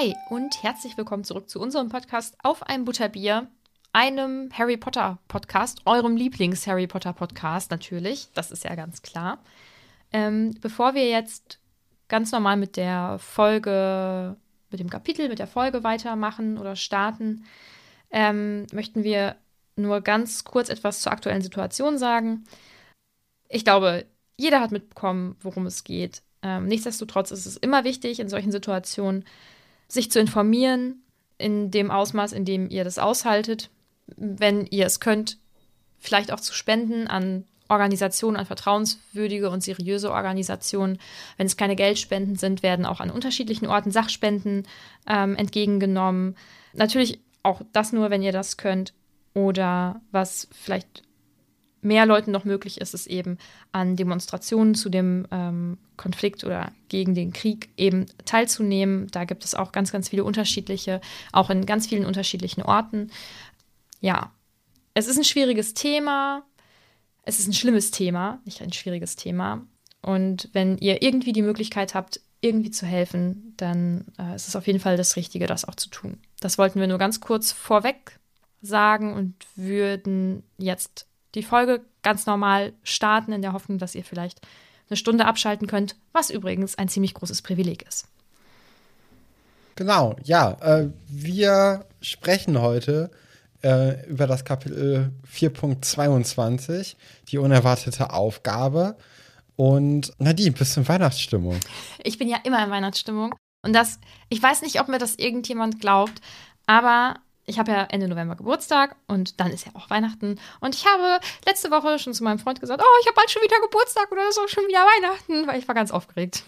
Hi und herzlich willkommen zurück zu unserem Podcast auf ein Butterbier, einem Harry Potter Podcast, eurem Lieblings-Harry Potter Podcast natürlich, das ist ja ganz klar. Ähm, bevor wir jetzt ganz normal mit der Folge, mit dem Kapitel, mit der Folge weitermachen oder starten, ähm, möchten wir nur ganz kurz etwas zur aktuellen Situation sagen. Ich glaube, jeder hat mitbekommen, worum es geht. Ähm, nichtsdestotrotz ist es immer wichtig, in solchen Situationen sich zu informieren, in dem Ausmaß, in dem ihr das aushaltet, wenn ihr es könnt, vielleicht auch zu spenden an Organisationen, an vertrauenswürdige und seriöse Organisationen. Wenn es keine Geldspenden sind, werden auch an unterschiedlichen Orten Sachspenden ähm, entgegengenommen. Natürlich auch das nur, wenn ihr das könnt. Oder was vielleicht mehr Leuten noch möglich ist, ist eben an Demonstrationen zu dem ähm, Konflikt oder gegen den Krieg eben teilzunehmen. Da gibt es auch ganz, ganz viele unterschiedliche, auch in ganz vielen unterschiedlichen Orten. Ja, es ist ein schwieriges Thema. Es ist ein schlimmes Thema, nicht ein schwieriges Thema. Und wenn ihr irgendwie die Möglichkeit habt, irgendwie zu helfen, dann äh, ist es auf jeden Fall das Richtige, das auch zu tun. Das wollten wir nur ganz kurz vorweg sagen und würden jetzt die Folge ganz normal starten, in der Hoffnung, dass ihr vielleicht eine Stunde abschalten könnt, was übrigens ein ziemlich großes Privileg ist. Genau, ja. Äh, wir sprechen heute äh, über das Kapitel 4.22, die unerwartete Aufgabe. Und Nadine, bist du in Weihnachtsstimmung? Ich bin ja immer in Weihnachtsstimmung. Und das, ich weiß nicht, ob mir das irgendjemand glaubt, aber ich habe ja Ende November Geburtstag und dann ist ja auch Weihnachten. Und ich habe letzte Woche schon zu meinem Freund gesagt, oh, ich habe bald schon wieder Geburtstag oder so, schon wieder Weihnachten, weil ich war ganz aufgeregt.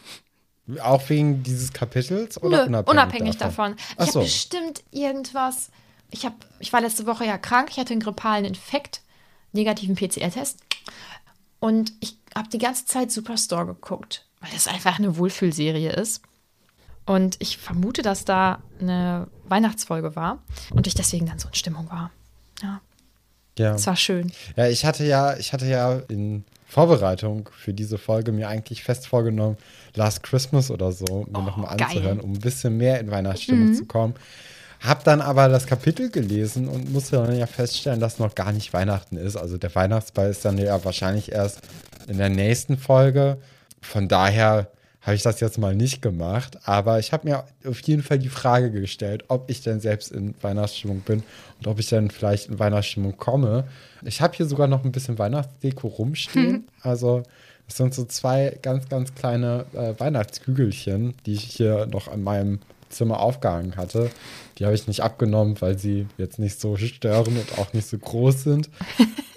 Auch wegen dieses Kapitels oder Nö, unabhängig, unabhängig davon? davon? Ich habe bestimmt irgendwas. Ich, hab, ich war letzte Woche ja krank, ich hatte einen grippalen Infekt, negativen PCR-Test. Und ich habe die ganze Zeit Superstore geguckt, weil das einfach eine Wohlfühlserie ist. Und ich vermute, dass da eine Weihnachtsfolge war und ich deswegen dann so in Stimmung war. Ja, Ja. es war schön. ja, ich hatte ja, ich hatte ja in Vorbereitung für diese Folge mir eigentlich fest vorgenommen, Last Christmas oder so mir Oh, nochmal anzuhören, um ein bisschen mehr in Weihnachtsstimmung zu kommen. Hab dann aber das Kapitel gelesen und musste dann ja feststellen, dass noch gar nicht Weihnachten ist. Also der Weihnachtsball ist dann ja wahrscheinlich erst in der nächsten Folge. Von daher habe ich das jetzt mal nicht gemacht. Aber ich habe mir auf jeden Fall die Frage gestellt, ob ich denn selbst in Weihnachtsstimmung bin und ob ich dann vielleicht in Weihnachtsstimmung komme. Ich habe hier sogar noch ein bisschen Weihnachtsdeko rumstehen. Also es sind so zwei ganz, ganz kleine äh, Weihnachtskügelchen, die ich hier noch an meinem Zimmer aufgehangen hatte. Die habe ich nicht abgenommen, weil sie jetzt nicht so stören und auch nicht so groß sind.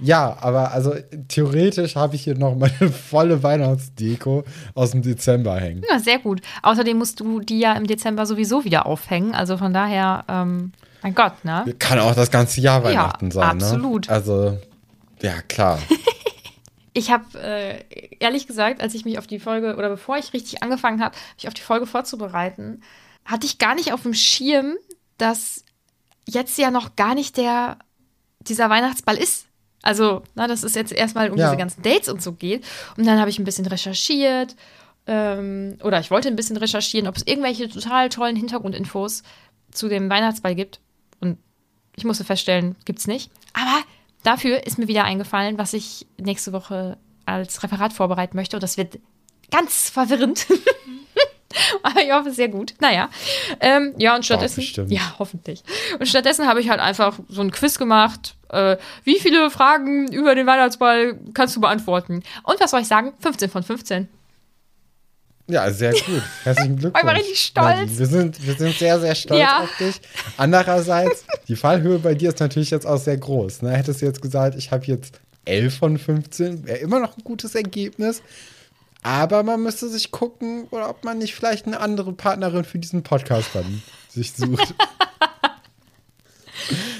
Ja, aber also theoretisch habe ich hier noch meine volle Weihnachtsdeko aus dem Dezember hängen. Ja, sehr gut. Außerdem musst du die ja im Dezember sowieso wieder aufhängen. Also von daher, ähm, mein Gott, ne? Kann auch das ganze Jahr Weihnachten sein, absolut. ne? Also, ja, klar. Ich habe äh, ehrlich gesagt, als ich mich auf die Folge oder bevor ich richtig angefangen habe, mich auf die Folge vorzubereiten, hatte ich gar nicht auf dem Schirm, dass jetzt ja noch gar nicht der dieser Weihnachtsball ist. Also, na, dass es jetzt erstmal um Ja. diese ganzen Dates und so geht. Und dann habe ich ein bisschen recherchiert. Ähm, oder ich wollte ein bisschen recherchieren, ob es irgendwelche total tollen Hintergrundinfos zu dem Weihnachtsball gibt. Und ich musste feststellen, gibt's nicht. Aber dafür ist mir wieder eingefallen, was ich nächste Woche als Referat vorbereiten möchte. Und das wird ganz verwirrend. Aber ich hoffe, sehr gut. Naja. Ähm, ja, und stattdessen. bestimmt. ja, hoffentlich. Und stattdessen habe ich halt einfach so ein Quiz gemacht. Äh, wie viele Fragen über den Weihnachtsball kannst du beantworten? Und was soll ich sagen? 15 von 15. Ja, sehr gut. Herzlichen Glückwunsch. Ich war richtig stolz. Wir sind, wir sind sehr, sehr stolz Ja. auf dich. Andererseits, die Fallhöhe bei dir ist natürlich jetzt auch sehr groß. Ne? Hättest du jetzt gesagt, ich habe jetzt 11 von 15, wäre immer noch ein gutes Ergebnis. Aber man müsste sich gucken, oder ob man nicht vielleicht eine andere Partnerin für diesen Podcast dann sich sucht.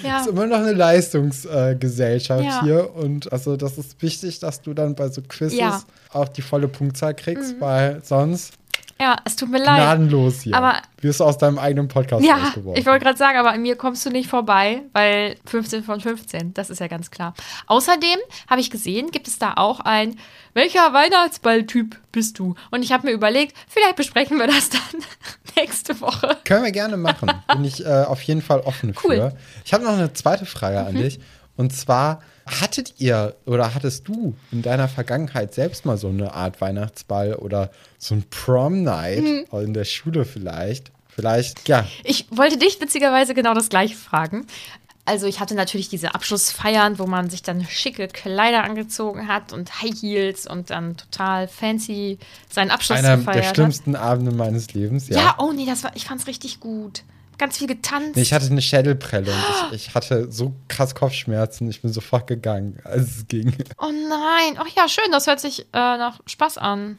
Ja. ist immer noch eine Leistungsgesellschaft Ja. hier und also das ist wichtig, dass du dann bei so Quizzes Ja. Mhm. auch die volle Punktzahl kriegst, weil sonst ja, es tut mir leid. gnadenlos hier. Aber- wirst du aus deinem eigenen Podcast Ja, rausgeworfen. ich wollte gerade sagen, aber an mir kommst du nicht vorbei, weil 15 von 15, das ist ja ganz klar. Außerdem habe ich gesehen, gibt es da auch ein, welcher Weihnachtsballtyp bist du? Und ich habe mir überlegt, vielleicht besprechen wir das dann nächste Woche. Können wir gerne machen. Bin ich äh, auf jeden Fall offen Cool. Mhm. für. Ich habe noch eine zweite Frage an dich. Und zwar, hattet ihr oder hattest du in deiner Vergangenheit selbst mal so eine Art Weihnachtsball oder so ein Prom-Night Mhm. in der Schule vielleicht? Vielleicht, ja. Ich wollte dich witzigerweise genau das gleiche fragen. Also ich hatte natürlich diese Abschlussfeiern, wo man sich dann schicke Kleider angezogen hat und High Heels und dann total fancy seinen Abschluss Einer gefeiert der hat. schlimmsten Abende meines Lebens, ja. Ja. oh nee, das war, ich fand's richtig gut. Ganz viel getanzt. Nee, ich hatte eine Schädelprellung. Ich, ich hatte so krass Kopfschmerzen. Ich bin sofort gegangen, als es ging. oh nein, ach ja, schön, das hört sich äh, nach Spaß an.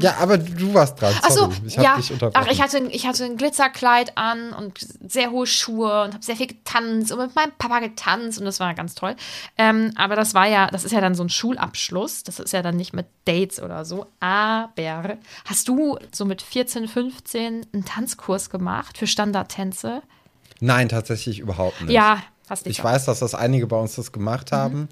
Ja, aber du warst dran. Ach so, ich ja. Ach, ich hatte, ich hatte ein Glitzerkleid an und sehr hohe Schuhe und habe sehr viel getanzt und mit meinem Papa getanzt und das war ganz toll. Ähm, aber das war ja, das ist ja dann so ein Schulabschluss. Das ist ja dann nicht mit Dates oder so. Aber hast du so mit 14, 15 einen Tanzkurs gemacht für Standardtänze? Nein, tatsächlich überhaupt nicht. Ja, fast nicht. Ich weiß, dass das einige bei uns das gemacht Mhm.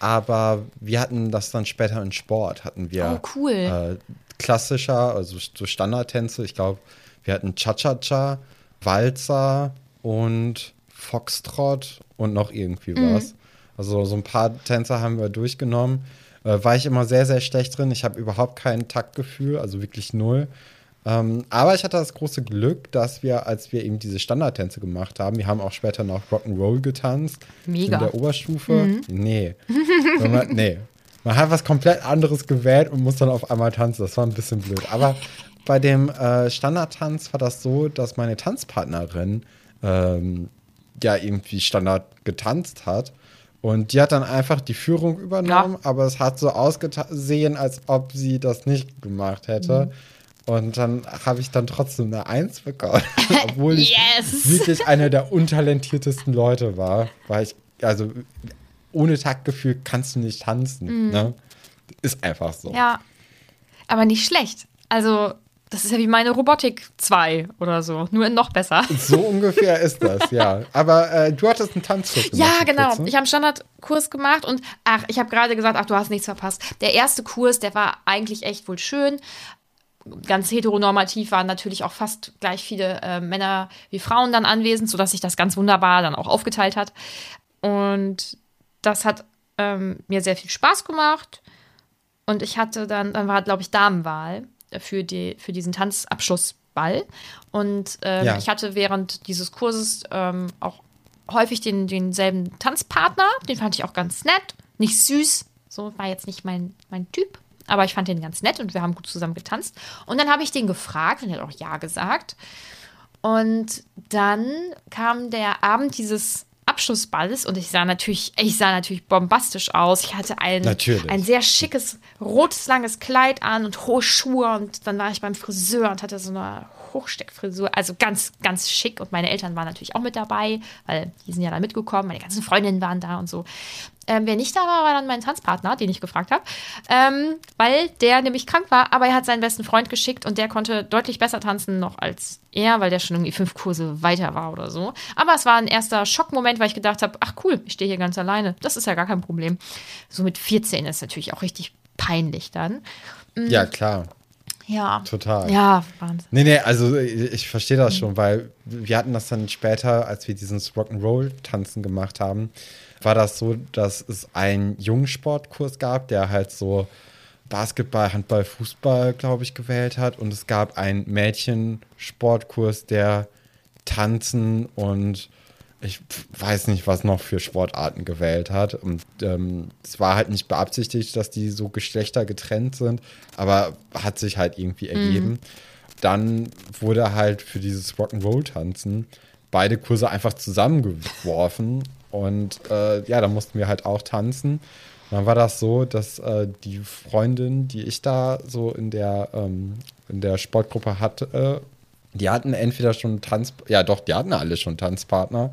Aber wir hatten das dann später in Sport. Hatten wir Oh, cool. äh, klassischer, also so Standardtänze. Ich glaube, wir hatten Cha-Cha-Cha, Walzer und Foxtrot und noch irgendwie Mhm. was. Also so ein paar Tänze haben wir durchgenommen. Äh, war ich immer sehr, sehr schlecht drin. Ich habe überhaupt kein Taktgefühl, also wirklich null. Ähm, aber ich hatte das große Glück, dass wir, als wir eben diese Standardtänze gemacht haben, wir haben auch später noch Rock'n'Roll getanzt. Mega. In der Oberstufe. Nee. Wenn man, nee. Man hat was komplett anderes gewählt und muss dann auf einmal tanzen. Das war ein bisschen blöd. Aber bei dem äh, Standardtanz war das so, dass meine Tanzpartnerin ähm, ja irgendwie Standard getanzt hat. Und die hat dann einfach die Führung übernommen, aber es hat so ausgesehen, als ob sie das nicht gemacht hätte. Und dann habe ich dann trotzdem eine Eins bekommen, obwohl ich Yes! wirklich einer der untalentiertesten Leute war. Weil ich, also ohne Taktgefühl kannst du nicht tanzen. Ne? Ist einfach so. Ja, aber nicht schlecht. Also, das ist ja wie meine Robotik 2 oder so, nur noch besser. So ungefähr ist das, ja. Aber äh, du hattest einen Tanzkurs gemacht. Ja, genau. kurzem. Ich habe einen Standardkurs gemacht und ach, ich habe gerade gesagt, ach, du hast nichts verpasst. Der erste Kurs, der war eigentlich echt wohl schön. Ganz heteronormativ waren natürlich auch fast gleich viele äh, Männer wie Frauen dann anwesend, sodass sich das ganz wunderbar dann auch aufgeteilt hat. Und das hat ähm, mir sehr viel Spaß gemacht. Und ich hatte dann, dann war, glaube ich, Damenwahl für, die, für diesen Tanzabschlussball. Und ähm, Ja. ich hatte während dieses Kurses ähm, auch häufig den, denselben Tanzpartner. Den fand ich auch ganz nett. Nicht süß. So war jetzt nicht mein, mein Typ. Aber ich fand den ganz nett und wir haben gut zusammen getanzt. Und dann habe ich den gefragt und er hat auch Ja gesagt. Und dann kam der Abend dieses Abschlussballes und ich sah natürlich, ich sah natürlich bombastisch aus. Ich hatte ein, Natürlich. ein sehr schickes, rotes, langes Kleid an und hohe Schuhe und dann war ich beim Friseur und hatte so eine Hochsteckfrisur, also ganz, ganz schick und meine Eltern waren natürlich auch mit dabei, weil die sind ja da mitgekommen, meine ganzen Freundinnen waren da und so. Ähm, wer nicht da war, war dann mein Tanzpartner, den ich gefragt habe, ähm, weil der nämlich krank war, aber er hat seinen besten Freund geschickt und der konnte deutlich besser tanzen noch als er, weil der schon irgendwie fünf Kurse weiter war oder so. Aber es war ein erster Schockmoment, weil ich gedacht habe, ach cool, ich stehe hier ganz alleine. Das ist ja gar kein Problem. So mit 14 ist natürlich auch richtig peinlich dann. Ja, klar. Ja. Total. Ja, Wahnsinn. Nee, nee, also ich, ich verstehe das schon, weil wir hatten das dann später, als wir dieses Rock'n'Roll-Tanzen gemacht haben, war das so, dass es einen Jungsportkurs gab, der halt so Basketball, Handball, Fußball, glaube ich, gewählt hat. Und es gab einen Mädchensportkurs, der Tanzen und ich weiß nicht, was noch für Sportarten gewählt hat. Und ähm, es war halt nicht beabsichtigt, dass die so Geschlechter getrennt sind, aber hat sich halt irgendwie ergeben. Dann wurde halt für dieses Rock'n'Roll-Tanzen beide Kurse einfach zusammengeworfen. Und äh, ja, da mussten wir halt auch tanzen. Und dann war das so, dass äh, die Freundin, die ich da so in der, ähm, in der Sportgruppe hatte, die hatten entweder schon Tanz, ja doch, die hatten alle schon Tanzpartner.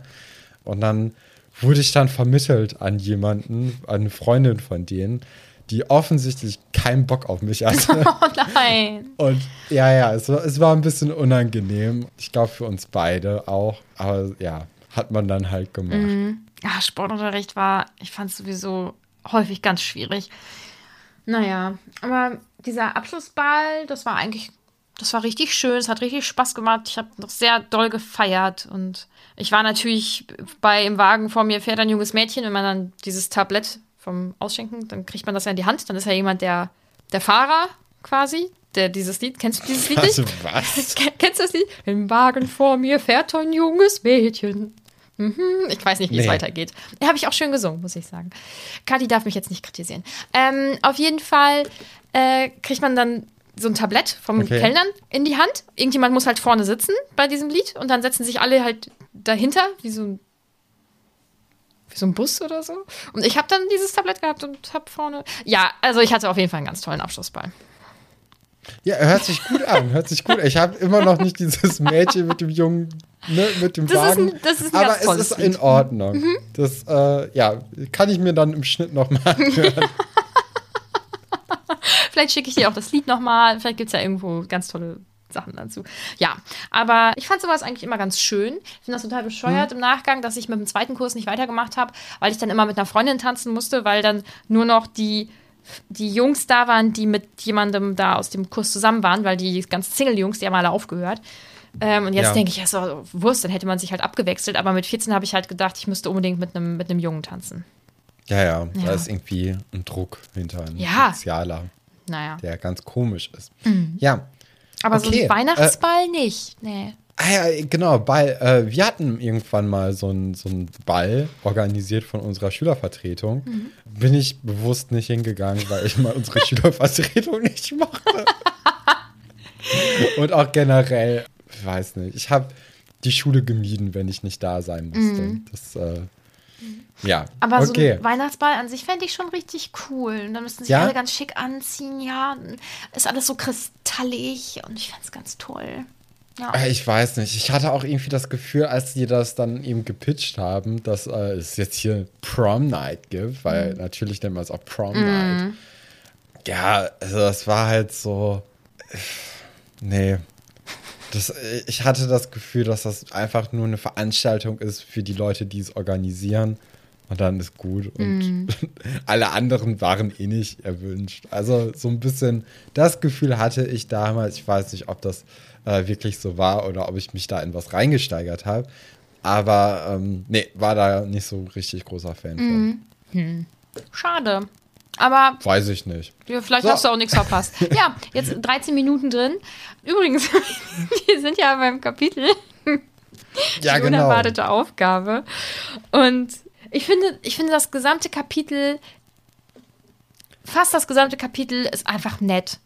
Und dann wurde ich dann vermittelt an jemanden, an eine Freundin von denen, die offensichtlich keinen Bock auf mich hatte. Oh nein. Und ja, ja, es war, es war ein bisschen unangenehm. Ich glaube für uns beide auch. Aber ja, hat man dann halt gemacht. Ja, Sportunterricht war, ich fand es sowieso häufig ganz schwierig. Naja, aber dieser Abschlussball, das war eigentlich, das war richtig schön, es hat richtig Spaß gemacht. Ich habe noch sehr doll gefeiert und ich war natürlich bei im Wagen vor mir fährt ein junges Mädchen, wenn man dann dieses Tablett vom Ausschenken, dann kriegt man das ja in die Hand, dann ist ja jemand der, der Fahrer quasi, der dieses Lied, kennst du dieses Lied nicht? Also was? Ken- Kennst du das Lied? Im Wagen vor mir fährt ein junges Mädchen. Mhm, ich weiß nicht, wie es Nee. weitergeht. Ja, Habe ich auch schön gesungen, muss ich sagen. Kati darf mich jetzt nicht kritisieren. Ähm, auf jeden Fall äh, kriegt man dann so ein Tablett vom Okay. Kellnern in die Hand. Irgendjemand muss halt vorne sitzen bei diesem Lied und dann setzen sich alle halt dahinter, wie so ein wie so ein Bus oder so. Und ich habe dann dieses Tablett gehabt und habe vorne. Ja, also ich hatte auf jeden Fall einen ganz tollen Abschlussball. Ja, hört sich gut an, hört sich gut an. Ich habe immer noch nicht dieses Mädchen mit dem jungen, ne, mit dem Das ist Wagen. ein- das ist ein aber ganz es ist Lied. Mhm. in Ordnung. Das, äh, ja, kann ich mir dann im Schnitt nochmal anhören. Vielleicht schicke ich dir auch das Lied nochmal. Vielleicht gibt es ja irgendwo ganz tolle Sachen dazu. Ja, aber ich fand sowas eigentlich immer ganz schön. Ich finde das total bescheuert im Nachgang, dass ich mit dem zweiten Kurs nicht weitergemacht habe, weil ich dann immer mit einer Freundin tanzen musste, weil dann nur noch die, die Jungs da waren, die mit jemandem da aus dem Kurs zusammen waren, weil die ganzen Single-Jungs, die haben alle aufgehört. Ähm, und jetzt Ja. denke ich, ja, so Wurst, dann hätte man sich halt abgewechselt. Aber mit 14 habe ich halt gedacht, ich müsste unbedingt mit einem mit einem Jungen tanzen. Ja, ja, Ja. da ist irgendwie ein Druck hinter, ein Ja. sozialer, Naja. der ganz komisch ist. Mhm. Ja. Aber so Okay, ein Weihnachtsball nicht. Nee. Ah ja, genau, Ball. Äh, wir hatten irgendwann mal so einen so einen Ball organisiert von unserer Schülervertretung. Mhm. Bin ich bewusst nicht hingegangen, weil ich mal unsere Schülervertretung nicht mochte. Und auch generell, ich weiß nicht, ich habe die Schule gemieden, wenn ich nicht da sein musste. Das, äh, ja, Mhm. Aber so okay. ein Weihnachtsball an sich fände ich schon richtig cool. Und dann müssten sich Ja? alle ganz schick anziehen, ja. Ist alles so kristallig und ich fände es ganz toll. Ja. Äh, Ich weiß nicht. Ich hatte auch irgendwie das Gefühl, als die das dann eben gepitcht haben, dass äh, es jetzt hier Prom Night gibt, weil Mhm. natürlich nennt man es auch Prom Night. Ja, also das war halt so. äh, Nee. Das, äh, ich hatte das Gefühl, dass das einfach nur eine Veranstaltung ist für die Leute, die es organisieren. Und dann ist gut. Und Mhm. alle anderen waren eh nicht erwünscht. Also so ein bisschen das Gefühl hatte ich damals. Ich weiß nicht, ob das äh, wirklich so war oder ob ich mich da in was reingesteigert habe. Aber ähm, nee, war da nicht so richtig großer Fan Mhm. von. Schade. Aber Weiß ich nicht. ja, vielleicht So. hast du auch nichts verpasst. Ja, jetzt 13 Minuten drin. Übrigens, wir sind ja beim Kapitel Ja, die genau. unerwartete Aufgabe. Und ich finde, ich finde, das gesamte Kapitel, fast das gesamte Kapitel ist einfach nett.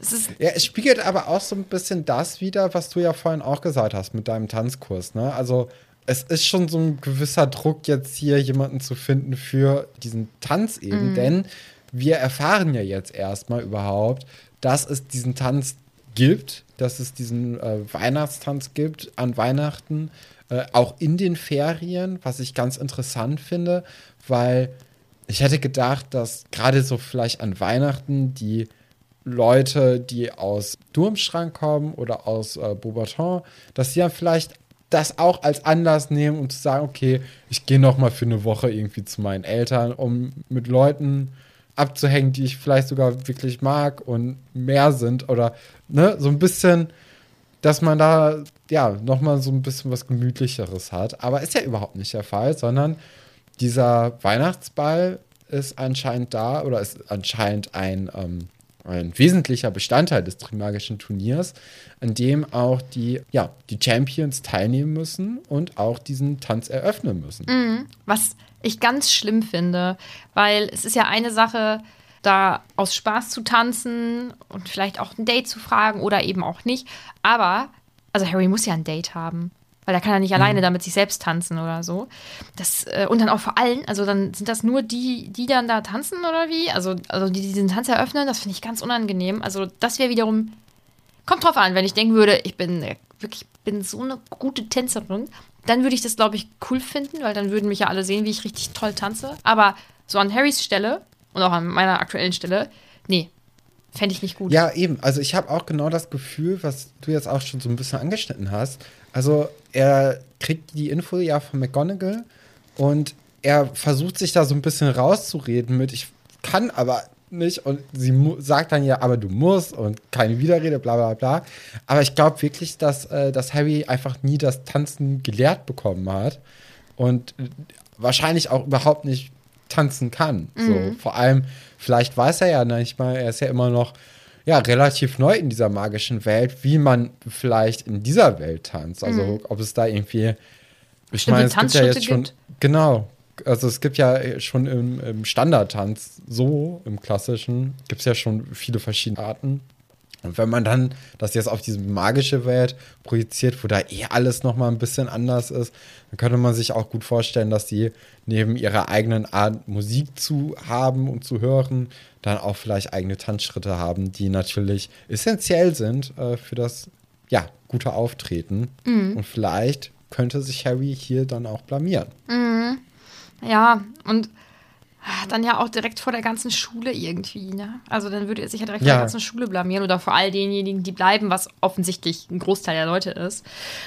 Es ist Ja, es spiegelt aber auch so ein bisschen das wieder, was du ja vorhin auch gesagt hast mit deinem Tanzkurs. Ne? Also es ist schon so ein gewisser Druck, jetzt hier jemanden zu finden für diesen Tanz eben, denn wir erfahren ja jetzt erstmal überhaupt, dass es diesen Tanz gibt, dass es diesen äh, Weihnachtstanz gibt an Weihnachten, äh, auch in den Ferien, was ich ganz interessant finde, weil ich hätte gedacht, dass gerade so vielleicht an Weihnachten die Leute, die aus Durmstrang kommen oder aus äh, Beaubaton, dass sie dann vielleicht das auch als Anlass nehmen, um zu sagen, okay, ich gehe noch mal für eine Woche irgendwie zu meinen Eltern, um mit Leuten abzuhängen, die ich vielleicht sogar wirklich mag und mehr sind oder ne, so ein bisschen, dass man da ja noch mal so ein bisschen was gemütlicheres hat. Aber ist ja überhaupt nicht der Fall, sondern dieser Weihnachtsball ist anscheinend da oder ist anscheinend ein ähm, ein wesentlicher Bestandteil des Trimagischen Turniers, an dem auch die, ja, die Champions teilnehmen müssen und auch diesen Tanz eröffnen müssen. Was ich ganz schlimm finde, weil es ist ja eine Sache, da aus Spaß zu tanzen und vielleicht auch ein Date zu fragen oder eben auch nicht. Aber, also Harry muss ja ein Date haben. Weil er kann ja nicht alleine da mit sich selbst tanzen oder so. Das, äh, und dann auch vor allem, also dann sind das nur die, die dann da tanzen oder wie? Also, also die diesen Tanz eröffnen, das finde ich ganz unangenehm. Also das wäre wiederum, kommt drauf an, wenn ich denken würde, ich bin äh, wirklich, bin so eine gute Tänzerin, dann würde ich das, glaube ich, cool finden, weil dann würden mich ja alle sehen, wie ich richtig toll tanze. Aber so an Harrys Stelle und auch an meiner aktuellen Stelle, nee, fände ich nicht gut. Ja, eben. Also ich habe auch genau das Gefühl, was du jetzt auch schon so ein bisschen angeschnitten hast. Also er kriegt die Info ja von McGonagall und er versucht sich da so ein bisschen rauszureden mit, ich kann aber nicht und sie sagt dann ja, aber du musst und keine Widerrede, bla bla bla. Aber ich glaube wirklich, dass, äh, dass Harry einfach nie das Tanzen gelehrt bekommen hat und wahrscheinlich auch überhaupt nicht tanzen kann. So, vor allem, vielleicht weiß er ja nicht mal, er ist ja immer noch ja, relativ neu in dieser magischen Welt, wie man vielleicht in dieser Welt tanzt. Also ob es da irgendwie, ich Bestimmte meine, es gibt ja jetzt schon, gibt? genau, also es gibt ja schon im, im Standardtanz so, im klassischen, gibt es ja schon viele verschiedene Arten. Und wenn man dann das jetzt auf diese magische Welt projiziert, wo da eh alles noch mal ein bisschen anders ist, dann könnte man sich auch gut vorstellen, dass die neben ihrer eigenen Art Musik zu haben und zu hören, dann auch vielleicht eigene Tanzschritte haben, die natürlich essentiell sind äh, für das ja, gute Auftreten. Und vielleicht könnte sich Harry hier dann auch blamieren. Ja, und dann ja auch direkt vor der ganzen Schule irgendwie, ne? Also dann würde er sich ja direkt vor Ja. der ganzen Schule blamieren oder vor all denjenigen, die bleiben, was offensichtlich ein Großteil der Leute ist.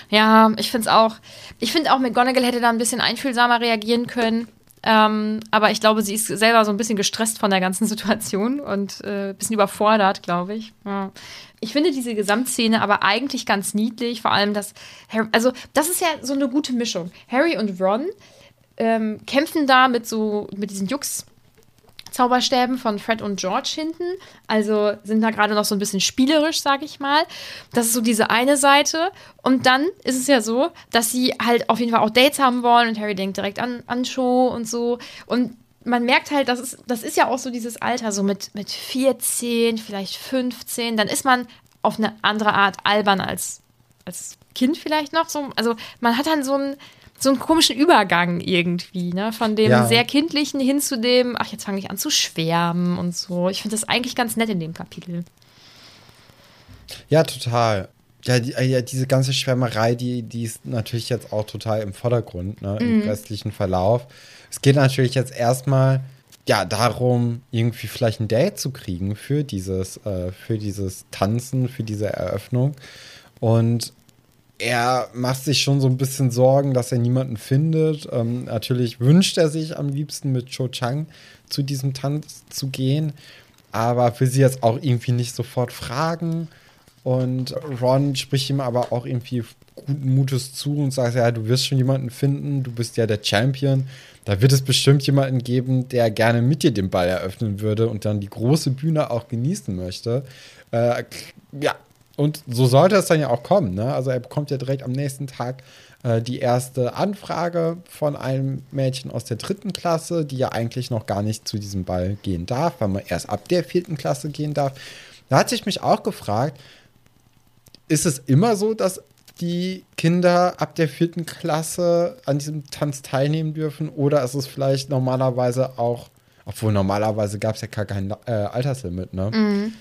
Ja, ich finde es auch, ich finde auch, McGonagall hätte da ein bisschen einfühlsamer reagieren können. Ähm, aber ich glaube, sie ist selber so ein bisschen gestresst von der ganzen Situation und äh, ein bisschen überfordert, glaube ich. Ja. Ich finde diese Gesamtszene aber eigentlich ganz niedlich, vor allem das, Harry, also das ist ja so eine gute Mischung. Harry und Ron ähm, kämpfen da mit so, mit diesen Jux. Zauberstäben von Fred und George hinten. Also sind da gerade noch so ein bisschen spielerisch, sag ich mal. Das ist so diese eine Seite. Und dann ist es ja so, dass sie halt auf jeden Fall auch Dates haben wollen und Harry denkt direkt an, an Show und so. Und man merkt halt, das ist, das ist ja auch so dieses Alter, so mit, mit 14, vielleicht 15. Dann ist man auf eine andere Art albern als, als Kind vielleicht noch. So, also man hat dann so einen, so einen komischen Übergang irgendwie, ne? Von dem Ja. sehr kindlichen hin zu dem, ach, jetzt fange ich an zu schwärmen und so. Ich finde das eigentlich ganz nett in dem Kapitel. Ja, total. Ja, die, äh, ja, diese ganze Schwärmerei, die, die ist natürlich jetzt auch total im Vordergrund, ne, im restlichen Verlauf. Es geht natürlich jetzt erstmal ja darum, irgendwie vielleicht ein Date zu kriegen für dieses, äh, für dieses Tanzen, für diese Eröffnung. Und er macht sich schon so ein bisschen Sorgen, dass er niemanden findet. Ähm, natürlich wünscht er sich am liebsten mit Cho Chang zu diesem Tanz zu gehen, aber will sie jetzt auch irgendwie nicht sofort fragen. Und Ron spricht ihm aber auch irgendwie guten Mutes zu und sagt, ja, du wirst schon jemanden finden, du bist ja der Champion. Da wird es bestimmt jemanden geben, der gerne mit dir den Ball eröffnen würde und dann die große Bühne auch genießen möchte. Äh, ja, und so sollte es dann ja auch kommen. Ne? Also er bekommt ja direkt am nächsten Tag äh, die erste Anfrage von einem Mädchen aus der dritten Klasse, die ja eigentlich noch gar nicht zu diesem Ball gehen darf, weil man erst ab der vierten Klasse gehen darf. Da hat sich mich auch gefragt, ist es immer so, dass die Kinder ab der vierten Klasse an diesem Tanz teilnehmen dürfen? Oder ist es vielleicht normalerweise auch, obwohl normalerweise gab es ja gar kein äh, Alterslimit, ne? Mhm,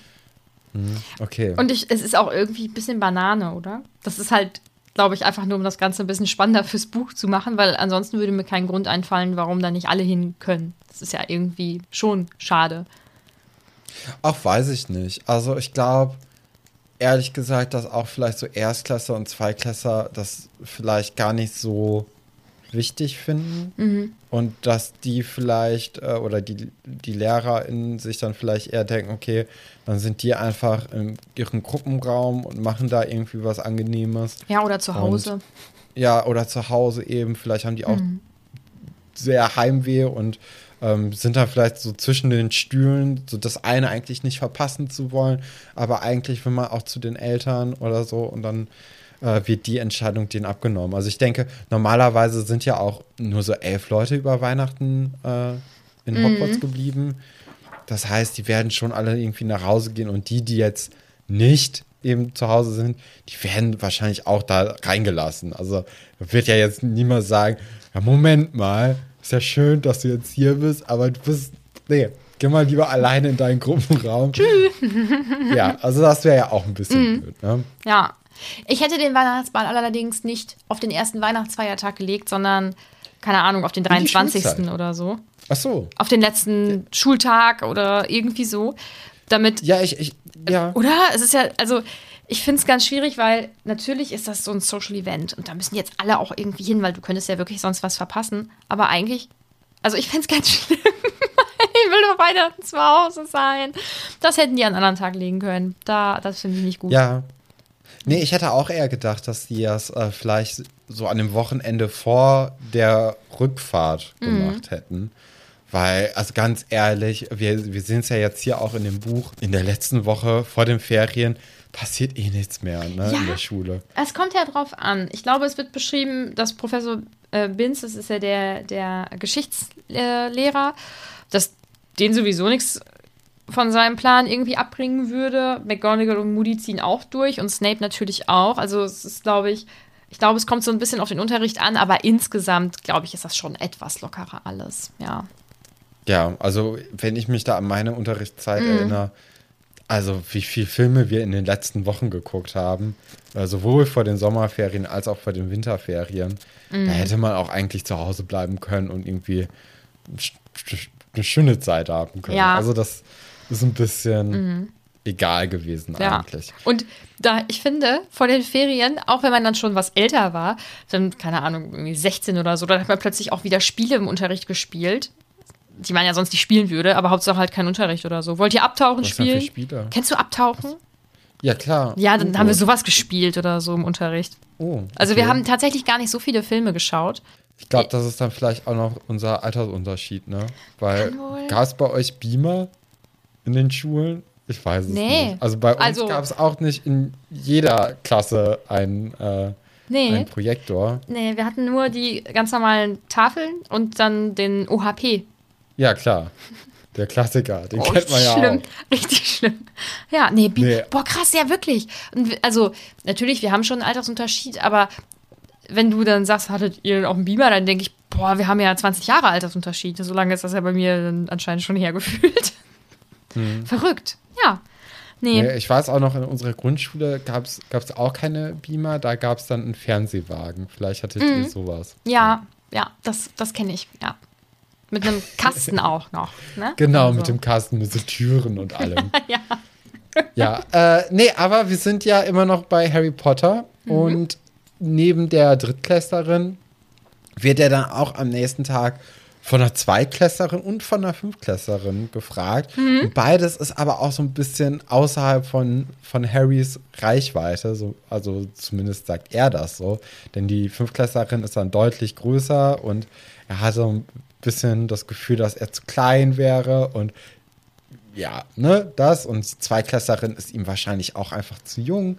Okay. Und ich, es ist auch irgendwie ein bisschen Banane, oder? Das ist halt, glaube ich, einfach nur, um das Ganze ein bisschen spannender fürs Buch zu machen, weil ansonsten würde mir kein Grund einfallen, warum da nicht alle hin können. Das ist ja irgendwie schon schade. Auch weiß ich nicht. Also ich glaube, ehrlich gesagt, dass auch vielleicht so Erstklässler und Zweiklässler das vielleicht gar nicht so wichtig finden. Und dass die vielleicht äh, oder die, die LehrerInnen sich dann vielleicht eher denken, okay, dann sind die einfach in ihrem Gruppenraum und machen da irgendwie was Angenehmes. Ja, oder zu Hause. Ja, oder zu Hause eben. Vielleicht haben die auch sehr Heimweh und ähm, sind dann vielleicht so zwischen den Stühlen, so das eine eigentlich nicht verpassen zu wollen, aber eigentlich will man auch zu den Eltern oder so und dann äh, wird die Entscheidung denen abgenommen. Also ich denke, normalerweise sind ja auch nur so elf Leute über Weihnachten äh, in Hogwarts geblieben. Das heißt, die werden schon alle irgendwie nach Hause gehen und die, die jetzt nicht eben zu Hause sind, die werden wahrscheinlich auch da reingelassen. Also da wird ja jetzt niemand sagen, ja, Moment mal, ist ja schön, dass du jetzt hier bist, aber du bist, nee, geh mal lieber alleine in deinen Gruppenraum. Tschüss. ja, also das wäre ja auch ein bisschen blöd, ne? Ja. Ich hätte den Weihnachtsball allerdings nicht auf den ersten Weihnachtsfeiertag gelegt, sondern, keine Ahnung, auf den die 23. Schulzeit. oder so. Ach so. Auf den letzten Schultag oder irgendwie so. Damit Ja, ich, ich, ja. Oder? Es ist ja, also ich finde es ganz schwierig, weil natürlich ist das so ein Social Event und da müssen jetzt alle auch irgendwie hin, weil du könntest ja wirklich sonst was verpassen. Aber eigentlich, also ich finde es ganz schlimm. ich will doch Weihnachten zu Hause sein. Das hätten die an anderen Tag legen können. Da, das finde ich nicht gut. Ja. Nee, ich hätte auch eher gedacht, dass die das äh, vielleicht so an dem Wochenende vor der Rückfahrt Mhm. gemacht hätten. Weil, also ganz ehrlich, wir, wir sehen es ja jetzt hier auch in dem Buch, in der letzten Woche vor den Ferien passiert eh nichts mehr ne, Ja. in der Schule. Es kommt ja drauf an. Ich glaube, es wird beschrieben, dass Professor äh, Binz, das ist ja der, der Geschichtslehrer, dass den sowieso nichts von seinem Plan irgendwie abbringen würde. McGonagall und Moody ziehen auch durch und Snape natürlich auch. Also es ist, glaube ich, ich glaube, es kommt so ein bisschen auf den Unterricht an, aber insgesamt, glaube ich, ist das schon etwas lockerer alles. Ja. Ja, also wenn ich mich da an meine Unterrichtszeit Mhm. erinnere, also wie viele Filme wir in den letzten Wochen geguckt haben, äh, sowohl vor den Sommerferien als auch vor den Winterferien, Mhm. da hätte man auch eigentlich zu Hause bleiben können und irgendwie eine schöne Zeit haben können. Ja. Mhm. Also das ist ein bisschen egal gewesen Ja. eigentlich. Und da, ich finde, vor den Ferien, auch wenn man dann schon was älter war, dann, keine Ahnung, irgendwie 16 oder so, dann hat man plötzlich auch wieder Spiele im Unterricht gespielt, die man ja sonst nicht spielen würde, aber Hauptsache halt kein Unterricht oder so. Wollt ihr Abtauchen Was spielen? Spiele? Kennst du Abtauchen? Ja, klar. Ja, dann Oh, haben wir sowas gespielt oder so im Unterricht. Oh, Also wir okay. haben tatsächlich gar nicht so viele Filme geschaut. Ich glaube, das ist dann vielleicht auch noch unser Altersunterschied, ne? Weil gab es bei euch Beamer in den Schulen? Ich weiß es Nee. nicht. Also bei uns Also- gab es auch nicht in jeder Klasse einen, äh, Nee. einen Projektor. Nee, wir hatten nur die ganz normalen Tafeln und dann den OHP. Ja, klar. Der Klassiker, den Oh, kennt man ja schlimm, auch. richtig schlimm. Ja, nee, Bi Nee. boah, krass, ja, wirklich. Und also, natürlich, wir haben schon einen Altersunterschied, aber wenn du dann sagst, hattet ihr auch einen Beamer, dann denke ich, boah, wir haben ja 20 Jahre Altersunterschied. So lange ist das ja bei mir dann anscheinend schon hergefühlt. Verrückt, ja. Nee, Mhm. Nee, ich weiß auch noch, in unserer Grundschule gab es auch keine Beamer, da gab es dann einen Fernsehwagen. Vielleicht hattet ihr sowas. Mhm. ja, ja, das, das kenne ich, ja. Mit einem Kasten auch noch, ne? Genau, Also. mit dem Kasten, mit so Türen und allem. Ja. Ja, äh, nee, aber wir sind ja immer noch bei Harry Potter Mhm. und neben der Drittklässlerin wird er dann auch am nächsten Tag von einer Zweitklässlerin und von einer Fünftklässlerin gefragt. Mhm. Und beides ist aber auch so ein bisschen außerhalb von, von Harrys Reichweite. So, also zumindest sagt er das so. Denn die Fünftklässlerin ist dann deutlich größer und er hat so ein bisschen das Gefühl, dass er zu klein wäre und ja, ne, das. Und die Zweiklässlerin ist ihm wahrscheinlich auch einfach zu jung.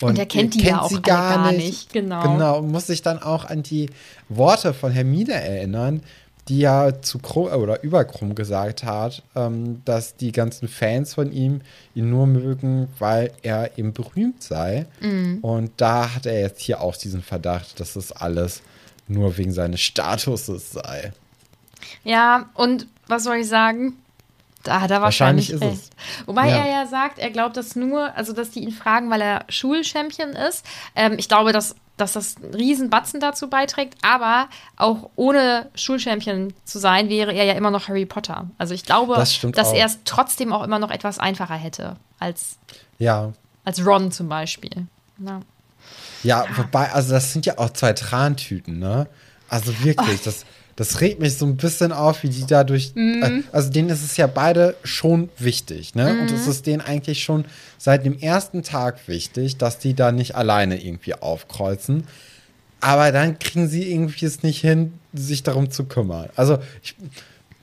Und er kennt die ja auch alle gar nicht, genau. Genau, und muss sich dann auch an die Worte von Hermine erinnern, die ja zu Krumm oder über Krumm gesagt hat, ähm, dass die ganzen Fans von ihm ihn nur mögen, weil er eben berühmt sei. Mhm. Und da hat er jetzt hier auch diesen Verdacht, dass das alles nur wegen seines Statuses sei. Ja, und was soll ich sagen? Da hat er wahrscheinlich, Wahrscheinlich ist recht. Wobei Ja. er ja sagt, er glaubt das nur, also dass die ihn fragen, weil er Schulchampion ist. Ähm, ich glaube, dass, dass das einen riesen Batzen dazu beiträgt, aber auch ohne Schulchampion zu sein, wäre er ja immer noch Harry Potter. Also ich glaube, Das dass er es trotzdem auch immer noch etwas einfacher hätte als, Ja, als Ron zum Beispiel. Ja. Ja, wobei, also das sind ja auch zwei Trantüten, ne? Also wirklich, das, das regt mich so ein bisschen auf, wie die dadurch. Äh, also denen ist es ja beide schon wichtig, ne? Und es ist denen eigentlich schon seit dem ersten Tag wichtig, dass die da nicht alleine irgendwie aufkreuzen. Aber dann kriegen sie irgendwie es nicht hin, sich darum zu kümmern. Also ich,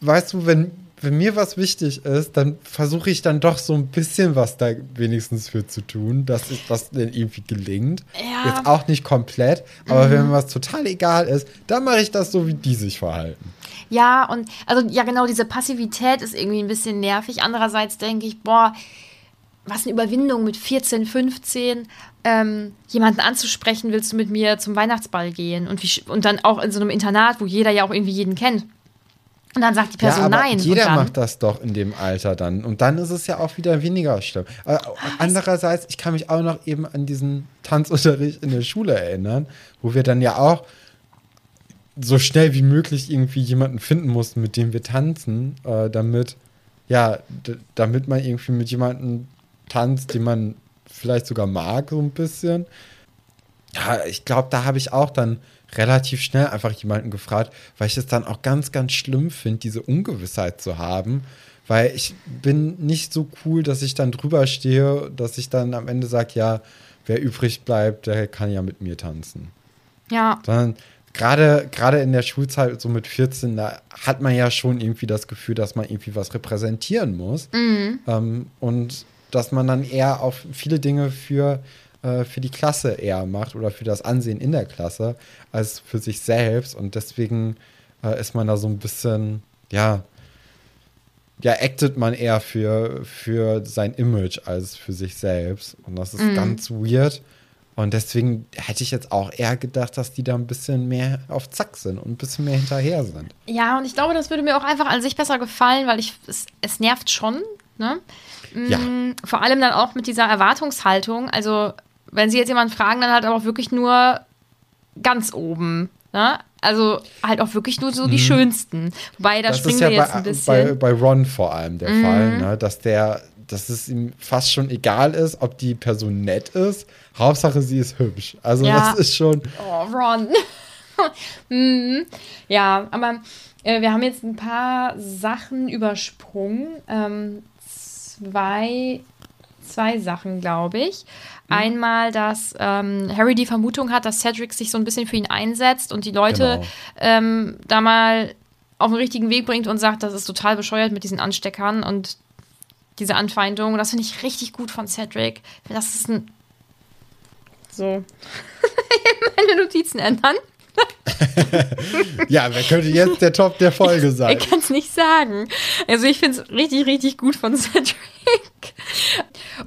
weißt du, wenn, wenn mir was wichtig ist, dann versuche ich dann doch so ein bisschen was da wenigstens für zu tun, dass es das denn irgendwie gelingt. Ja. Jetzt auch nicht komplett, aber wenn mir was total egal ist, dann mache ich das so, wie die sich verhalten. Ja, und also ja, genau, diese Passivität ist irgendwie ein bisschen nervig. Andererseits denke ich, boah, was eine Überwindung mit 14, 15, ähm, jemanden anzusprechen, willst du mit mir zum Weihnachtsball gehen? Und, wie, und dann auch in so einem Internat, wo jeder ja auch irgendwie jeden kennt. Und dann sagt die Person ja, aber nein. Jeder dann, macht das doch in dem Alter dann. Und dann ist es ja auch wieder weniger schlimm. Äh, andererseits, ich kann mich auch noch eben an diesen Tanzunterricht in der Schule erinnern, wo wir dann ja auch so schnell wie möglich irgendwie jemanden finden mussten, mit dem wir tanzen, äh, damit, ja, damit man irgendwie mit jemandem tanzt, den man vielleicht sogar mag, so ein bisschen. Ja, ich glaube, da habe ich auch dann relativ schnell einfach jemanden gefragt, weil ich es dann auch ganz, ganz schlimm finde, diese Ungewissheit zu haben. Weil ich bin nicht so cool, dass ich dann drüber stehe, dass ich dann am Ende sage, ja, wer übrig bleibt, der kann ja mit mir tanzen. ja, Sondern gerade gerade in der Schulzeit, so mit 14, da hat man ja schon irgendwie das Gefühl, dass man irgendwie was repräsentieren muss. Ähm, und dass man dann eher auf viele Dinge für, äh, für die Klasse eher macht oder für das Ansehen in der Klasse als für sich selbst. Und deswegen äh, ist man da so ein bisschen, ja, ja, actet man eher für, für sein Image als für sich selbst. Und das ist ganz weird. Und deswegen hätte ich jetzt auch eher gedacht, dass die da ein bisschen mehr auf Zack sind und ein bisschen mehr hinterher sind. ja, und ich glaube, das würde mir auch einfach an sich besser gefallen, weil ich, es, es nervt schon, ne? Ja. Mm, Vor allem dann auch mit dieser Erwartungshaltung. Also, wenn sie jetzt jemanden fragen, dann halt auch wirklich nur ganz oben. Ne? Also halt auch wirklich nur so die schönsten. Wobei, da Mhm. das springen ist ja wir jetzt bei, ein bisschen. Mhm. bei, bei Ron vor allem der Fall, ne? dass der, dass es ihm fast schon egal ist, ob die Person nett ist. Hauptsache, sie ist hübsch. Also Ja. das ist schon, Oh, Ron. Mhm. Ja, aber äh, wir haben jetzt ein paar Sachen übersprungen. Ähm, zwei, zwei Sachen, glaube ich. Einmal, dass ähm, Harry die Vermutung hat, dass Cedric sich so ein bisschen für ihn einsetzt und die Leute Genau. ähm, da mal auf den richtigen Weg bringt und sagt, das ist total bescheuert mit diesen Ansteckern und diese Anfeindung. Das finde ich richtig gut von Cedric. Das ist ein. So. Meine Notizen ändern. ja, wer könnte jetzt der Top der Folge sein? Ich kann es nicht sagen. Also ich finde es richtig, richtig gut von Cedric.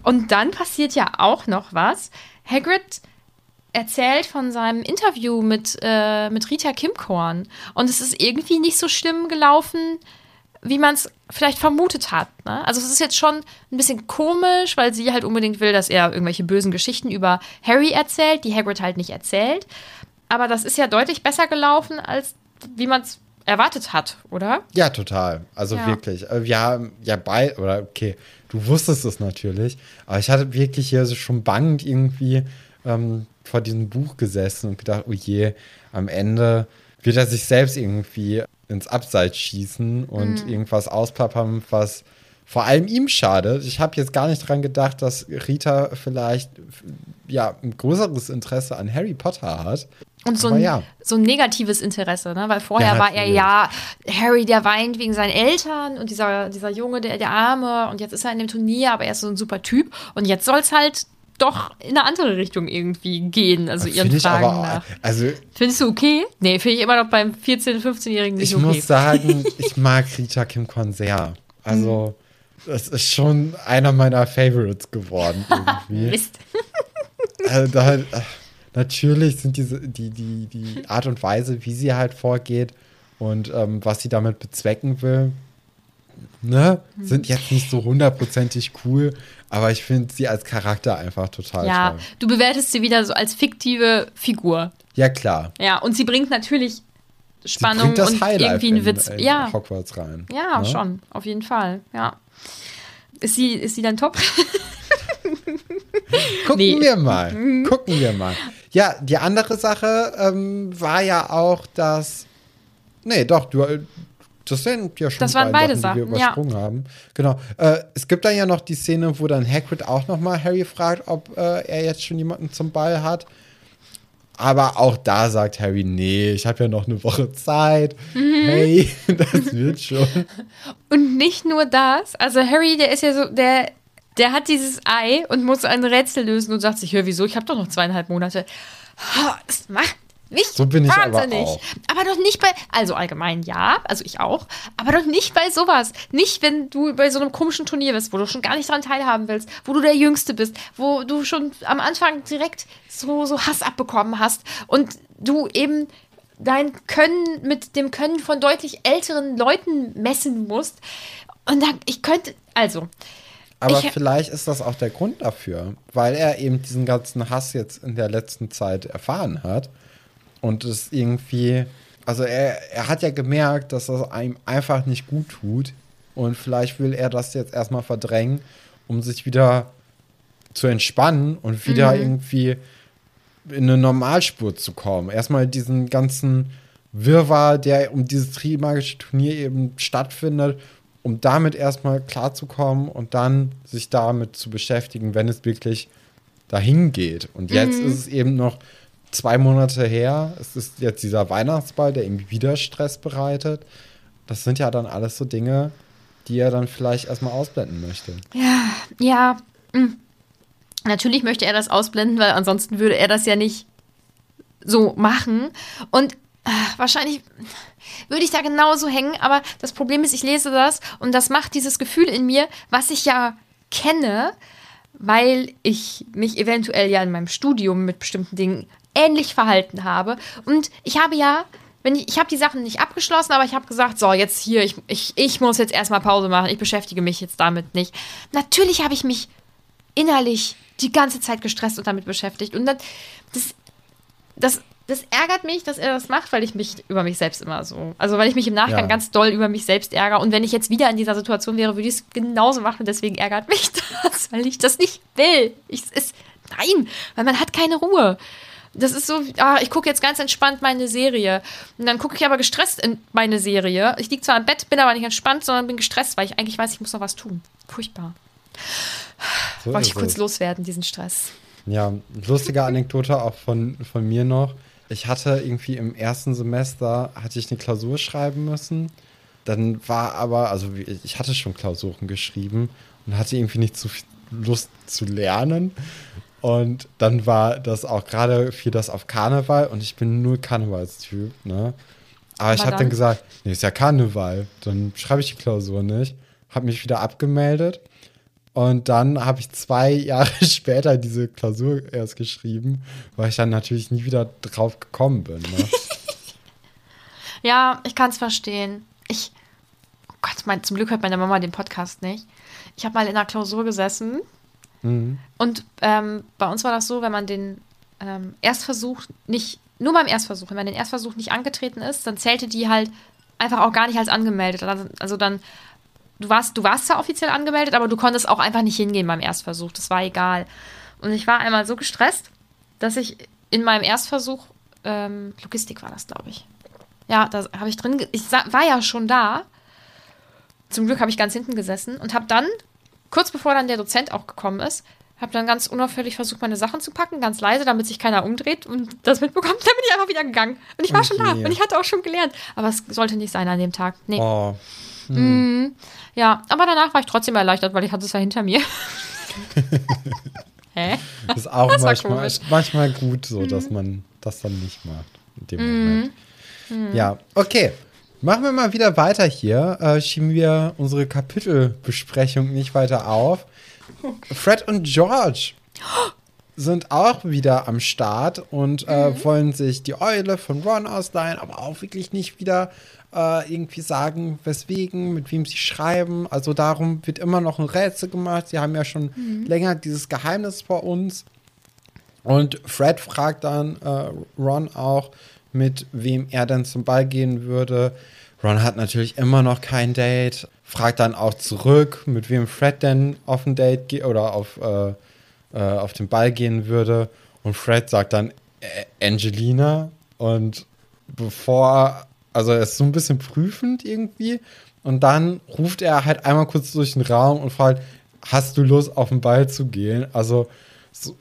Und dann passiert ja auch noch was. Hagrid erzählt von seinem Interview mit, äh, mit Rita Kimkorn. Und es ist irgendwie nicht so schlimm gelaufen, wie man es vielleicht vermutet hat. Ne? Also es ist jetzt schon ein bisschen komisch, weil sie halt unbedingt will, dass er irgendwelche bösen Geschichten über Harry erzählt, die Hagrid halt nicht erzählt. Aber das ist ja deutlich besser gelaufen, als wie man es erwartet hat, oder? Ja, total. Also Ja. wirklich. Äh, Ja, ja, bei, oder okay, du wusstest es natürlich, aber ich hatte wirklich hier so schon bangend irgendwie ähm, vor diesem Buch gesessen und gedacht, oh je, am Ende wird er sich selbst irgendwie ins Abseits schießen und irgendwas ausplappern, was vor allem ihm schadet. Ich habe jetzt gar nicht dran gedacht, dass Rita vielleicht ja ein größeres Interesse an Harry Potter hat. Und so ein, ja. so ein negatives Interesse, ne? Weil vorher Ja, war er natürlich. ja Harry, der weint wegen seinen Eltern und dieser, dieser Junge, der, der Arme und jetzt ist er in dem Turnier, aber er ist so ein super Typ und jetzt soll es halt doch in eine andere Richtung irgendwie gehen, also ihren Finde ich Fragen aber, nach. also Findest du okay? Nee, finde ich immer noch beim 14-, 15-Jährigen nicht Ich okay. muss sagen, ich mag Rita Kim Kon sehr. Also, das ist schon einer meiner Favorites geworden irgendwie. Mist. also, da, natürlich sind diese, die, die, die Art und Weise, wie sie halt vorgeht und ähm, was sie damit bezwecken will, ne, sind jetzt nicht so hundertprozentig cool, aber ich finde sie als Charakter einfach total Ja, toll. du bewertest sie wieder so als fiktive Figur. Ja, klar. Ja, und sie bringt natürlich Spannung und Highlife irgendwie einen in, Witz. in ja, Hogwarts rein. ja, ne? schon, auf jeden Fall, ja. Ist sie, ist sie dann top? Gucken Nee. wir mal. Gucken wir mal. Ja, die andere Sache ähm, war ja auch, dass. Nee, doch, du. äh, Das sind ja schon Das waren beide Sachen, die wir Sachen, ja. übersprungen haben. Genau. Äh, es gibt dann ja noch die Szene, wo dann Hagrid auch noch mal Harry fragt, ob äh, er jetzt schon jemanden zum Ball hat. Aber auch da sagt Harry, nee, ich habe ja noch eine Woche Zeit. Hey, das wird schon. Und nicht nur das, also Harry, der ist ja so, der, der hat dieses Ei und muss ein Rätsel lösen und sagt sich, hör, wieso, ich habe doch noch zweieinhalb Monate. Das macht mich So bin ich aber wahnsinnig. auch. Aber doch nicht bei, also allgemein ja, also ich auch, aber doch nicht bei sowas. Nicht, wenn du bei so einem komischen Turnier bist, wo du schon gar nicht dran teilhaben willst, wo du der Jüngste bist, wo du schon am Anfang direkt so, so Hass abbekommen hast und du eben dein Können mit dem Können von deutlich älteren Leuten messen musst. Und dann, ich könnte, also, Aber Ich- vielleicht ist das auch der Grund dafür, weil er eben diesen ganzen Hass jetzt in der letzten Zeit erfahren hat und es irgendwie, also er, er hat ja gemerkt, dass das einem einfach nicht gut tut und vielleicht will er das jetzt erstmal verdrängen, um sich wieder zu entspannen und wieder irgendwie in eine Normalspur zu kommen. Erstmal diesen ganzen Wirrwarr, der um dieses Trimagische Turnier eben stattfindet, um damit erstmal klarzukommen und dann sich damit zu beschäftigen, wenn es wirklich dahin geht. Und jetzt ist es eben noch zwei Monate her. Es ist jetzt dieser Weihnachtsball, der ihm wieder Stress bereitet. Das sind ja dann alles so Dinge, die er dann vielleicht erstmal ausblenden möchte. ja, mh. natürlich möchte er das ausblenden, weil ansonsten würde er das ja nicht so machen. Und wahrscheinlich würde ich da genauso hängen, aber das Problem ist, ich lese das und das macht dieses Gefühl in mir, was ich ja kenne, weil ich mich eventuell ja in meinem Studium mit bestimmten Dingen ähnlich verhalten habe. Und ich habe ja, wenn ich, ich habe die Sachen nicht abgeschlossen, aber ich habe gesagt, so, jetzt hier, ich, ich, ich muss jetzt erstmal Pause machen, ich beschäftige mich jetzt damit nicht. Natürlich habe ich mich innerlich die ganze Zeit gestresst und damit beschäftigt. Und das, das, das, das ärgert mich, dass er das macht, weil ich mich über mich selbst immer so, also weil ich mich im Nachgang Ja. ganz doll über mich selbst ärgere. Und wenn ich jetzt wieder in dieser Situation wäre, würde ich es genauso machen. Und deswegen ärgert mich das, weil ich das nicht will. Ich, es nein, weil man hat keine Ruhe. Das ist so, ah, ich gucke jetzt ganz entspannt meine Serie. Und dann gucke ich aber gestresst in meine Serie. Ich liege zwar im Bett, bin aber nicht entspannt, sondern bin gestresst, weil ich eigentlich weiß, ich muss noch was tun. Furchtbar. So Wollte ich kurz es. loswerden, diesen Stress. Ja, lustige Anekdote auch von, von mir noch. Ich hatte irgendwie im ersten Semester, hatte ich eine Klausur schreiben müssen. Dann war aber, also ich hatte schon Klausuren geschrieben und hatte irgendwie nicht so viel Lust zu lernen. Und dann war das auch gerade fiel das auf Karneval und ich bin nur Karnevalstyp, ne? Aber ich Aber habe dann dann- gesagt, nee, ist ja Karneval, dann schreibe ich die Klausur nicht. Habe mich wieder abgemeldet und dann habe ich zwei Jahre später diese Klausur erst geschrieben, weil ich dann natürlich nie wieder drauf gekommen bin. Ne? Ja, ich kann es verstehen. Ich, oh Gott, mein, zum Glück hört meine Mama den Podcast nicht. Ich habe mal in einer Klausur gesessen und ähm, bei uns war das so, wenn man den ähm, Erstversuch nicht, nur beim Erstversuch, wenn man den Erstversuch nicht angetreten ist, dann zählte die halt einfach auch gar nicht als angemeldet. Also, also dann, du warst, du warst zwar offiziell angemeldet, aber du konntest auch einfach nicht hingehen beim Erstversuch. Das war egal. Und ich war einmal so gestresst, dass ich in meinem Erstversuch, ähm, Logistik war das, glaube ich. Ja, da habe ich drin, ich war ja schon da. Zum Glück habe ich ganz hinten gesessen und habe dann, kurz bevor dann der Dozent auch gekommen ist, habe dann ganz unauffällig versucht, meine Sachen zu packen, ganz leise, damit sich keiner umdreht und das mitbekommt. Dann bin ich einfach wieder gegangen. Und ich war schon da Okay. und ich hatte auch schon gelernt. Aber es sollte nicht sein an dem Tag. Nee. Oh, Ja, aber danach war ich trotzdem erleichtert, weil ich hatte es ja hinter mir. Hä? ist auch Das manchmal, manchmal gut so, dass man das dann nicht macht in dem Moment. Ja, okay. Machen wir mal wieder weiter hier. Äh, schieben wir unsere Kapitelbesprechung nicht weiter auf. Fred und George sind auch wieder am Start und äh, wollen sich die Eule von Ron ausleihen, aber auch wirklich nicht wieder äh, irgendwie sagen, weswegen, mit wem sie schreiben. Also darum wird immer noch ein Rätsel gemacht. Sie haben ja schon länger dieses Geheimnis vor uns. Und Fred fragt dann äh, Ron auch, mit wem er denn zum Ball gehen würde. Ron hat natürlich immer noch kein Date, fragt dann auch zurück, mit wem Fred denn auf ein Date geht oder auf, äh, äh, auf den Ball gehen würde. Und Fred sagt dann äh, Angelina. Und bevor, also er ist so ein bisschen prüfend irgendwie. Und dann ruft er halt einmal kurz durch den Raum und fragt, hast du Lust auf den Ball zu gehen? Also so,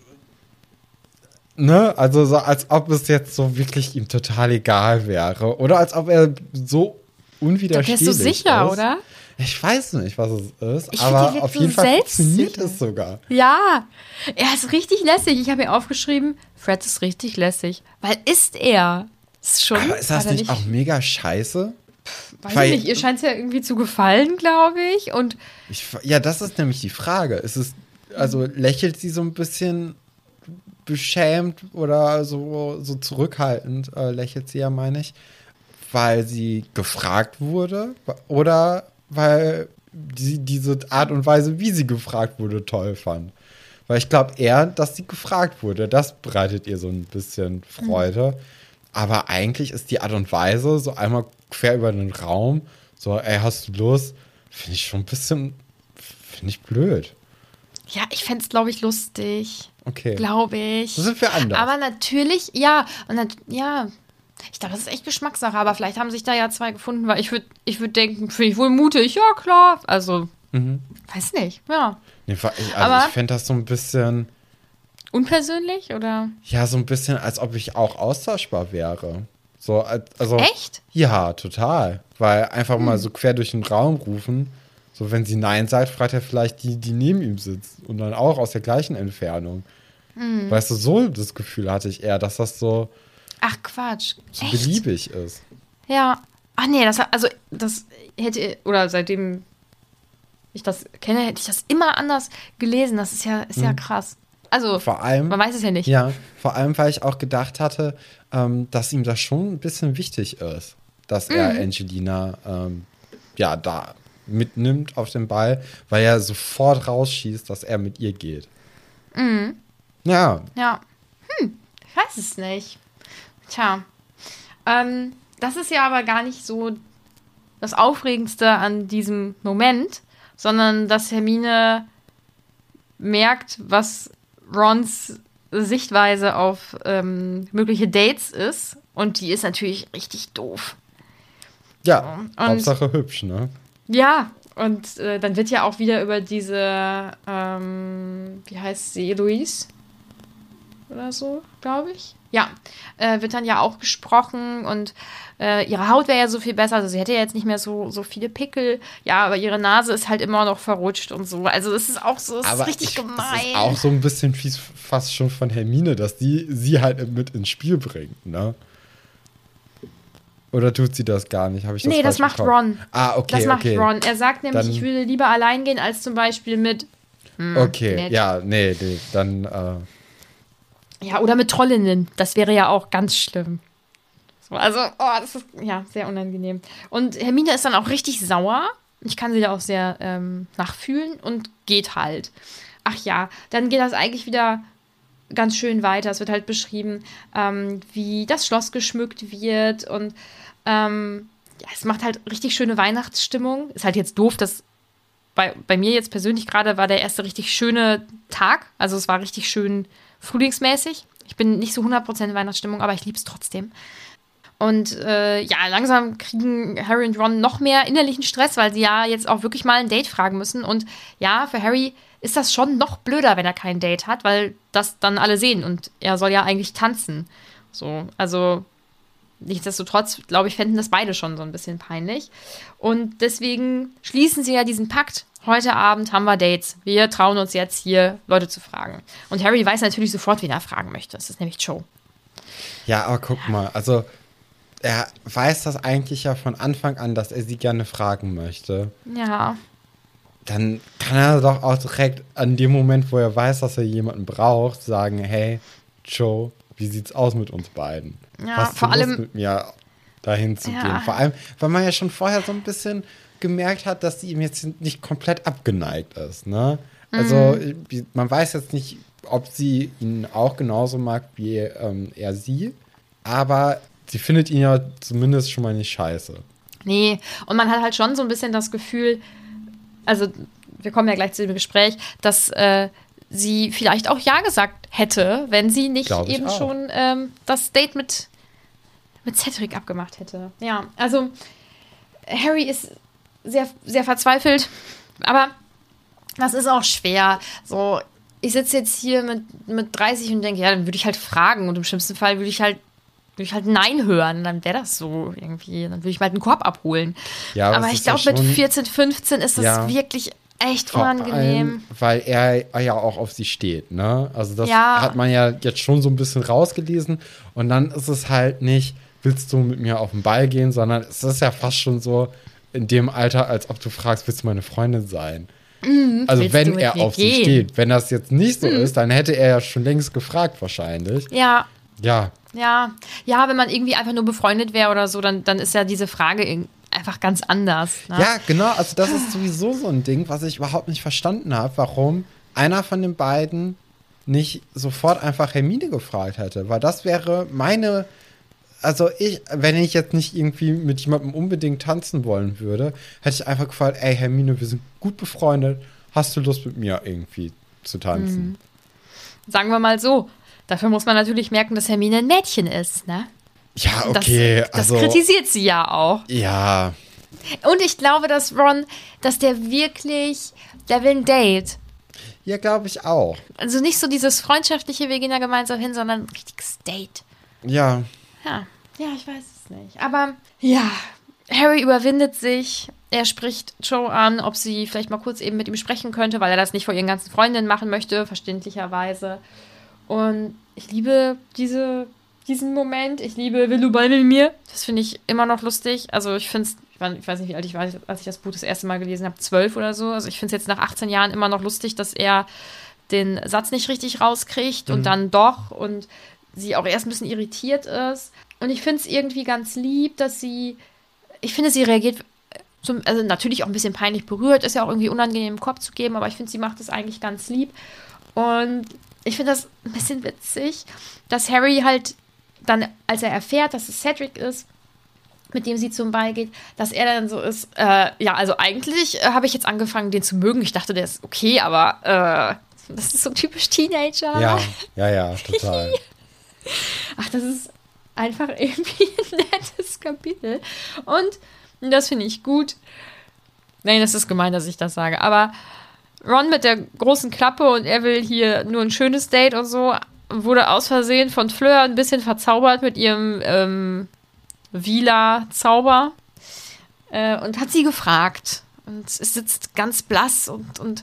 ne, also so, als ob es jetzt so wirklich ihm total egal wäre. Oder als ob er so Da unwiderstehlich bist du sicher, ist. oder? Ich weiß nicht, was es ist, Ich aber auf so jeden Fall funktioniert es sogar. Ja, er ist richtig lässig. Ich habe mir aufgeschrieben, Fred ist richtig lässig. Weil ist er. Ist schon. Aber ist das er nicht auch mega scheiße? Weiß weil- ich nicht. Ihr scheint es ja irgendwie zu gefallen, glaube ich. Und Ich, ja, das ist nämlich die Frage. Ist es, also lächelt sie so ein bisschen beschämt oder so, so zurückhaltend, äh, lächelt sie ja, meine ich, weil sie gefragt wurde oder weil sie diese Art und Weise, wie sie gefragt wurde, toll fand. Weil ich glaube eher, dass sie gefragt wurde. Das bereitet ihr so ein bisschen Freude. Aber eigentlich ist die Art und Weise, so einmal quer über den Raum, so, ey, hast du Lust? Finde ich schon ein bisschen, finde ich blöd. ja, ich fände es, glaube ich, lustig. Okay. Glaube ich. Das sind wir anders. Aber natürlich, ja. Und nat ja. Ich glaube, das ist echt Geschmackssache. Aber vielleicht haben sich da ja zwei gefunden, weil ich würde ich würd denken, finde ich wohl mutig. Ja, klar. Also, weiß nicht. Ja. Nee, ich- Aber- also ich fände das so ein bisschen, Unpersönlich oder? ja, so ein bisschen, als ob ich auch austauschbar wäre. So, als- also. Echt? Ja, total. Weil einfach Hm. mal so quer durch den Raum rufen. So, wenn sie Nein sagt, fragt er vielleicht die, die neben ihm sitzt. Und dann auch aus der gleichen Entfernung. Hm. Weißt du, so das Gefühl hatte ich eher, dass das so, Ach, Quatsch. so Echt? beliebig ist. Ja. Ach nee, das also das hätte oder seitdem ich das kenne, hätte ich das immer anders gelesen. Das ist ja ist ja krass. Also. Vor allem. man weiß es ja nicht. Ja, vor allem, weil ich auch gedacht hatte, ähm, dass ihm das schon ein bisschen wichtig ist, dass er Mhm. Angelina ähm, ja da mitnimmt auf den Ball, weil er sofort rausschießt, dass er mit ihr geht. Mhm. Ja, Ja. Hm, ich weiß es nicht. Tja. Ähm, das ist ja aber gar nicht so das Aufregendste an diesem Moment, sondern dass Hermine merkt, was Rons Sichtweise auf ähm, mögliche Dates ist. Und die ist natürlich richtig doof. ja, Und- Hauptsache hübsch, ne? Ja, und äh, dann wird ja auch wieder über diese, ähm, wie heißt sie, Eloise? Oder so, glaube ich. Ja, äh, wird dann ja auch gesprochen und äh, ihre Haut wäre ja so viel besser. Also sie hätte ja jetzt nicht mehr so, so viele Pickel. Ja, aber ihre Nase ist halt immer noch verrutscht und so. Also es ist auch so, es ist richtig ich, gemein. Das ist auch so ein bisschen fies, fast schon von Hermine, dass die sie halt mit ins Spiel bringt, ne? Oder tut sie das gar nicht? Habe ich das nee, das macht bekommen? Ron. Ah, okay, das macht okay. Ron. Er sagt nämlich, Dann- ich würde lieber allein gehen, als zum Beispiel mit. Okay, nett. ja, nee, nee, dann äh, Ja, oder mit Trollinnen. Das wäre ja auch ganz schlimm. So, also, oh, das ist ja sehr unangenehm. Und Hermine ist dann auch richtig sauer. Ich kann sie da auch sehr ähm, nachfühlen und geht halt. Ach ja, dann geht das eigentlich wieder ganz schön weiter. Es wird halt beschrieben, ähm, wie das Schloss geschmückt wird und ähm, ja, es macht halt richtig schöne Weihnachtsstimmung. Ist halt jetzt doof, dass bei, bei mir jetzt persönlich gerade war der erste richtig schöne Tag. Also es war richtig schön frühlingsmäßig. Ich bin nicht so 100% in Weihnachtsstimmung, aber ich liebe es trotzdem. Und äh, ja, langsam kriegen Harry und Ron noch mehr innerlichen Stress, weil sie ja jetzt auch wirklich mal ein Date fragen müssen. Und ja, für Harry ist das schon noch blöder, wenn er kein Date hat, weil das dann alle sehen und er soll ja eigentlich tanzen. So, also nichtsdestotrotz, glaube ich, fänden das beide schon so ein bisschen peinlich. Und deswegen schließen sie ja diesen Pakt. Heute Abend haben wir Dates. Wir trauen uns jetzt hier, Leute zu fragen. Und Harry weiß natürlich sofort, wen er fragen möchte. Das ist nämlich Joe. Ja, aber guck mal, also er weiß das eigentlich ja von Anfang an, dass er sie gerne fragen möchte. Ja. Dann kann er doch auch direkt an dem Moment, wo er weiß, dass er jemanden braucht, sagen, hey, Joe, wie sieht's aus mit uns beiden? Ja, Hast du vor allem- mit mir dahin zu Ja. gehen? Vor allem, weil man ja schon vorher so ein bisschen gemerkt hat, dass sie ihm jetzt nicht komplett abgeneigt ist, ne? Also, Mhm. man weiß jetzt nicht, ob sie ihn auch genauso mag wie ähm, er sie, aber sie findet ihn ja zumindest schon mal nicht scheiße. Nee, und man hat halt schon so ein bisschen das Gefühl, also wir kommen ja gleich zu dem Gespräch, dass äh, sie vielleicht auch Ja gesagt hätte, wenn sie nicht eben auch. schon ähm, das Date mit, mit Cedric abgemacht hätte. Ja, also Harry ist sehr, sehr verzweifelt, aber das ist auch schwer. So, ich sitze jetzt hier mit, mit 30 und denke, ja, dann würde ich halt fragen und im schlimmsten Fall würde ich halt würde ich halt Nein hören, dann wäre das so irgendwie. Dann würde ich mal einen Korb abholen. Ja, aber ich ja glaube, mit schon- 14, 15 ist das Ja. wirklich echt unangenehm. allem, weil er ja auch auf sie steht, ne? Also das hat man ja jetzt schon so ein bisschen rausgelesen. Und dann ist es halt nicht, willst du mit mir auf den Ball gehen, sondern es ist ja fast schon so in dem Alter, als ob du fragst, willst du meine Freundin sein? also willst du wenn er auf sie gehen? Mhm. steht. Wenn das jetzt nicht so ist, dann hätte er ja schon längst gefragt wahrscheinlich. Ja, Ja, ja. Ja, wenn man irgendwie einfach nur befreundet wäre oder so, dann, dann ist ja diese Frage einfach ganz anders. Ne? Ja, genau. Also das ist sowieso so ein Ding, was ich überhaupt nicht verstanden habe, warum einer von den beiden nicht sofort einfach Hermine gefragt hätte. Weil das wäre meine, also ich, wenn ich jetzt nicht irgendwie mit jemandem unbedingt tanzen wollen würde, hätte ich einfach gefragt, ey Hermine, wir sind gut befreundet, hast du Lust mit mir irgendwie zu tanzen? Sagen wir mal so. Dafür muss man natürlich merken, dass Hermine ein Mädchen ist, ne? Ja, Das, okay, das also kritisiert sie ja auch. ja, Und ich glaube, dass Ron, dass der wirklich, der will ein Date. ja, glaube ich auch. Also nicht so dieses freundschaftliche, wir gehen da gemeinsam hin, sondern ein richtiges Date. Ja, Ja, ja, ich weiß es nicht. Aber ja, Harry überwindet sich. Er spricht Joe an, ob sie vielleicht mal kurz eben mit ihm sprechen könnte, weil er das nicht vor ihren ganzen Freundinnen machen möchte, verständlicherweise. Und ich liebe diese, diesen Moment. Ich liebe Will du Ball mit mir. Das finde ich immer noch lustig. Also ich finde es, ich weiß nicht, wie alt ich war, als ich das Buch das erste Mal gelesen habe, zwölf oder so. Also ich finde es jetzt nach 18 Jahren immer noch lustig, dass er den Satz nicht richtig rauskriegt und dann doch und sie auch erst ein bisschen irritiert ist. Und ich finde es irgendwie ganz lieb, dass sie, ich finde, sie reagiert, zum, also natürlich auch ein bisschen peinlich berührt, ist ja auch irgendwie unangenehm im Kopf zu geben, aber ich finde, sie macht es eigentlich ganz lieb. Und ich finde das ein bisschen witzig, dass Harry halt dann, als er erfährt, dass es Cedric ist, mit dem sie zum Ball geht, dass er dann so ist, äh, ja, also eigentlich äh, habe ich jetzt angefangen, den zu mögen. Ich dachte, der ist okay, aber äh, das ist so typisch Teenager. ja, ja, ja, total. Ach, das ist einfach irgendwie ein nettes Kapitel. Und das finde ich gut. Nein, das ist gemein, dass ich das sage. Aber Ron mit der großen Klappe und er will hier nur ein schönes Date und so, wurde aus Versehen von Fleur ein bisschen verzaubert mit ihrem ähm, Vila-Zauber äh, und hat sie gefragt. Und es sitzt ganz blass und, und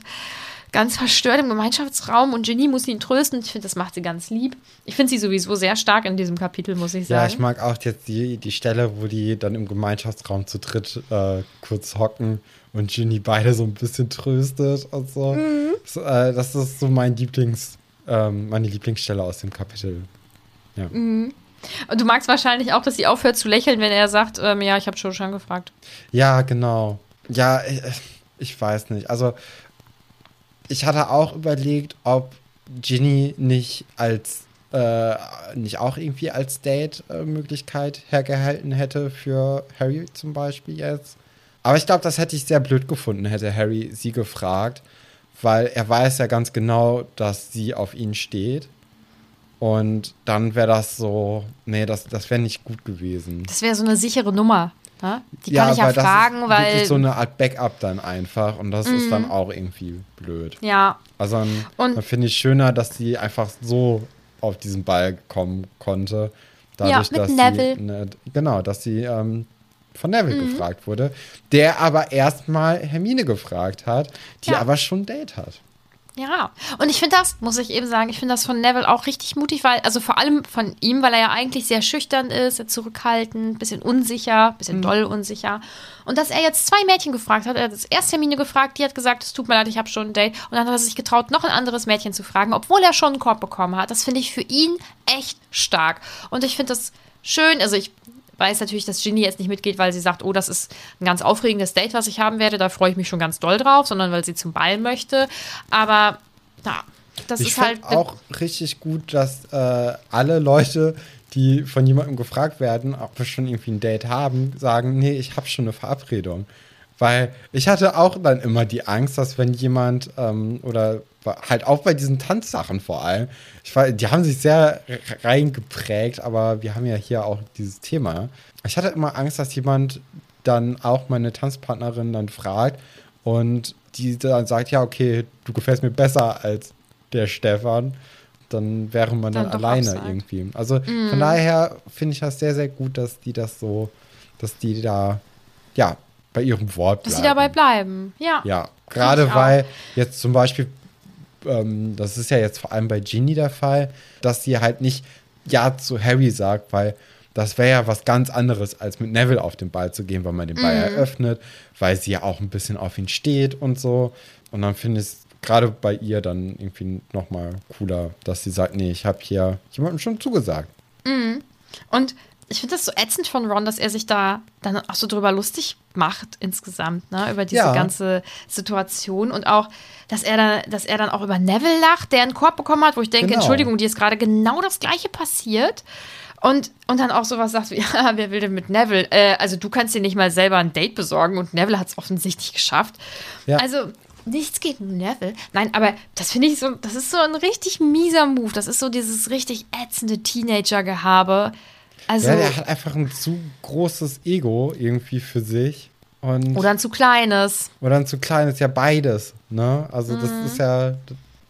ganz verstört im Gemeinschaftsraum und Ginny muss ihn trösten. Ich finde, das macht sie ganz lieb. Ich finde sie sowieso sehr stark in diesem Kapitel, muss ich sagen. Ja, ich mag auch jetzt die, die Stelle, wo die dann im Gemeinschaftsraum zu dritt äh, kurz hocken und Ginny beide so ein bisschen tröstet und so. Mhm. Das, äh, das ist so mein Lieblings, ähm, meine Lieblingsstelle aus dem Kapitel. Ja, Und du magst wahrscheinlich auch, dass sie aufhört zu lächeln, wenn er sagt, ähm, ja, ich habe schon schon gefragt. ja genau. Ja, äh, ich weiß nicht. Also, ich hatte auch überlegt, ob Ginny nicht als äh, nicht auch irgendwie als Date-Möglichkeit hergehalten hätte für Harry zum Beispiel jetzt. Aber ich glaube, das hätte ich sehr blöd gefunden, hätte Harry sie gefragt, weil er weiß ja ganz genau, dass sie auf ihn steht. Und dann wäre das so, nee, das, das wäre nicht gut gewesen. Das wäre so eine sichere Nummer. Ne? Die kann ich ja weil das fragen, ist weil. wirklich so eine Art Backup dann einfach und das ist dann auch irgendwie blöd. ja, Also dann, dann finde ich schöner, dass sie einfach so auf diesen Ball kommen konnte. Dadurch, mit dass Neville. Sie, ne, genau, dass sie ähm, von Neville Mhm. gefragt wurde, der aber erstmal Hermine gefragt hat, die Ja. aber schon ein Date hat. Ja, und ich finde das, muss ich eben sagen, ich finde das von Neville auch richtig mutig, weil, also vor allem von ihm, weil er ja eigentlich sehr schüchtern ist, sehr zurückhaltend, bisschen unsicher, bisschen doll unsicher. Und dass er jetzt zwei Mädchen gefragt hat, er hat das erste Hermine gefragt, die hat gesagt, es tut mir leid, ich habe schon ein Date. Und dann hat er sich getraut, noch ein anderes Mädchen zu fragen, obwohl er schon einen Korb bekommen hat. Das finde ich für ihn echt stark. Und ich finde das schön, also ich weiß natürlich, dass Ginny jetzt nicht mitgeht, weil sie sagt, oh, das ist ein ganz aufregendes Date, was ich haben werde, da freue ich mich schon ganz doll drauf, sondern weil sie zum Ball möchte. Aber ja, das ich ist halt. finde auch richtig gut, dass äh, alle Leute, die von jemandem gefragt werden, ob wir schon irgendwie ein Date haben, sagen, nee, ich habe schon eine Verabredung. Weil ich hatte auch dann immer die Angst, dass wenn jemand ähm, oder halt auch bei diesen Tanzsachen vor allem, ich war, die haben sich sehr re- reingeprägt, aber wir haben ja hier auch dieses Thema. Ich hatte immer Angst, dass jemand dann auch meine Tanzpartnerin dann fragt und die dann sagt, ja, okay, du gefällst mir besser als der Stefan, dann wäre man dann, Dann alleine absagt. irgendwie. Also von daher finde ich das sehr, sehr gut, dass die das so, dass die da, ja, bei ihrem Wort Dass bleiben. sie dabei bleiben. Ja. Ja, gerade weil jetzt zum Beispiel, ähm, das ist ja jetzt vor allem bei Ginny der Fall, dass sie halt nicht Ja zu Harry sagt, weil das wäre ja was ganz anderes, als mit Neville auf den Ball zu gehen, weil man den Ball Mhm. eröffnet, weil sie ja auch ein bisschen auf ihn steht und so. Und dann finde ich es gerade bei ihr dann irgendwie nochmal cooler, dass sie sagt, nee, ich habe hier jemandem schon zugesagt. Und ich finde das so ätzend von Ron, dass er sich da dann auch so drüber lustig macht insgesamt, ne, über diese Ja. ganze Situation und auch, dass er dann, dass er dann auch über Neville lacht, der einen Korb bekommen hat, wo ich denke, Genau. Entschuldigung, dir ist gerade genau das Gleiche passiert. Und, und dann auch sowas sagt wie, ja, wer will denn mit Neville? Äh, also du kannst dir nicht mal selber ein Date besorgen und Neville hat es offensichtlich geschafft. Ja. Also nichts gegen Neville. Nein, aber das finde ich so, das ist so ein richtig mieser Move. Das ist so dieses richtig ätzende Teenager-Gehabe. Also, Ja, der hat einfach ein zu großes Ego irgendwie für sich. Und oder ein zu kleines. Oder ein zu klein ist ja beides, ne? Also das ist ja,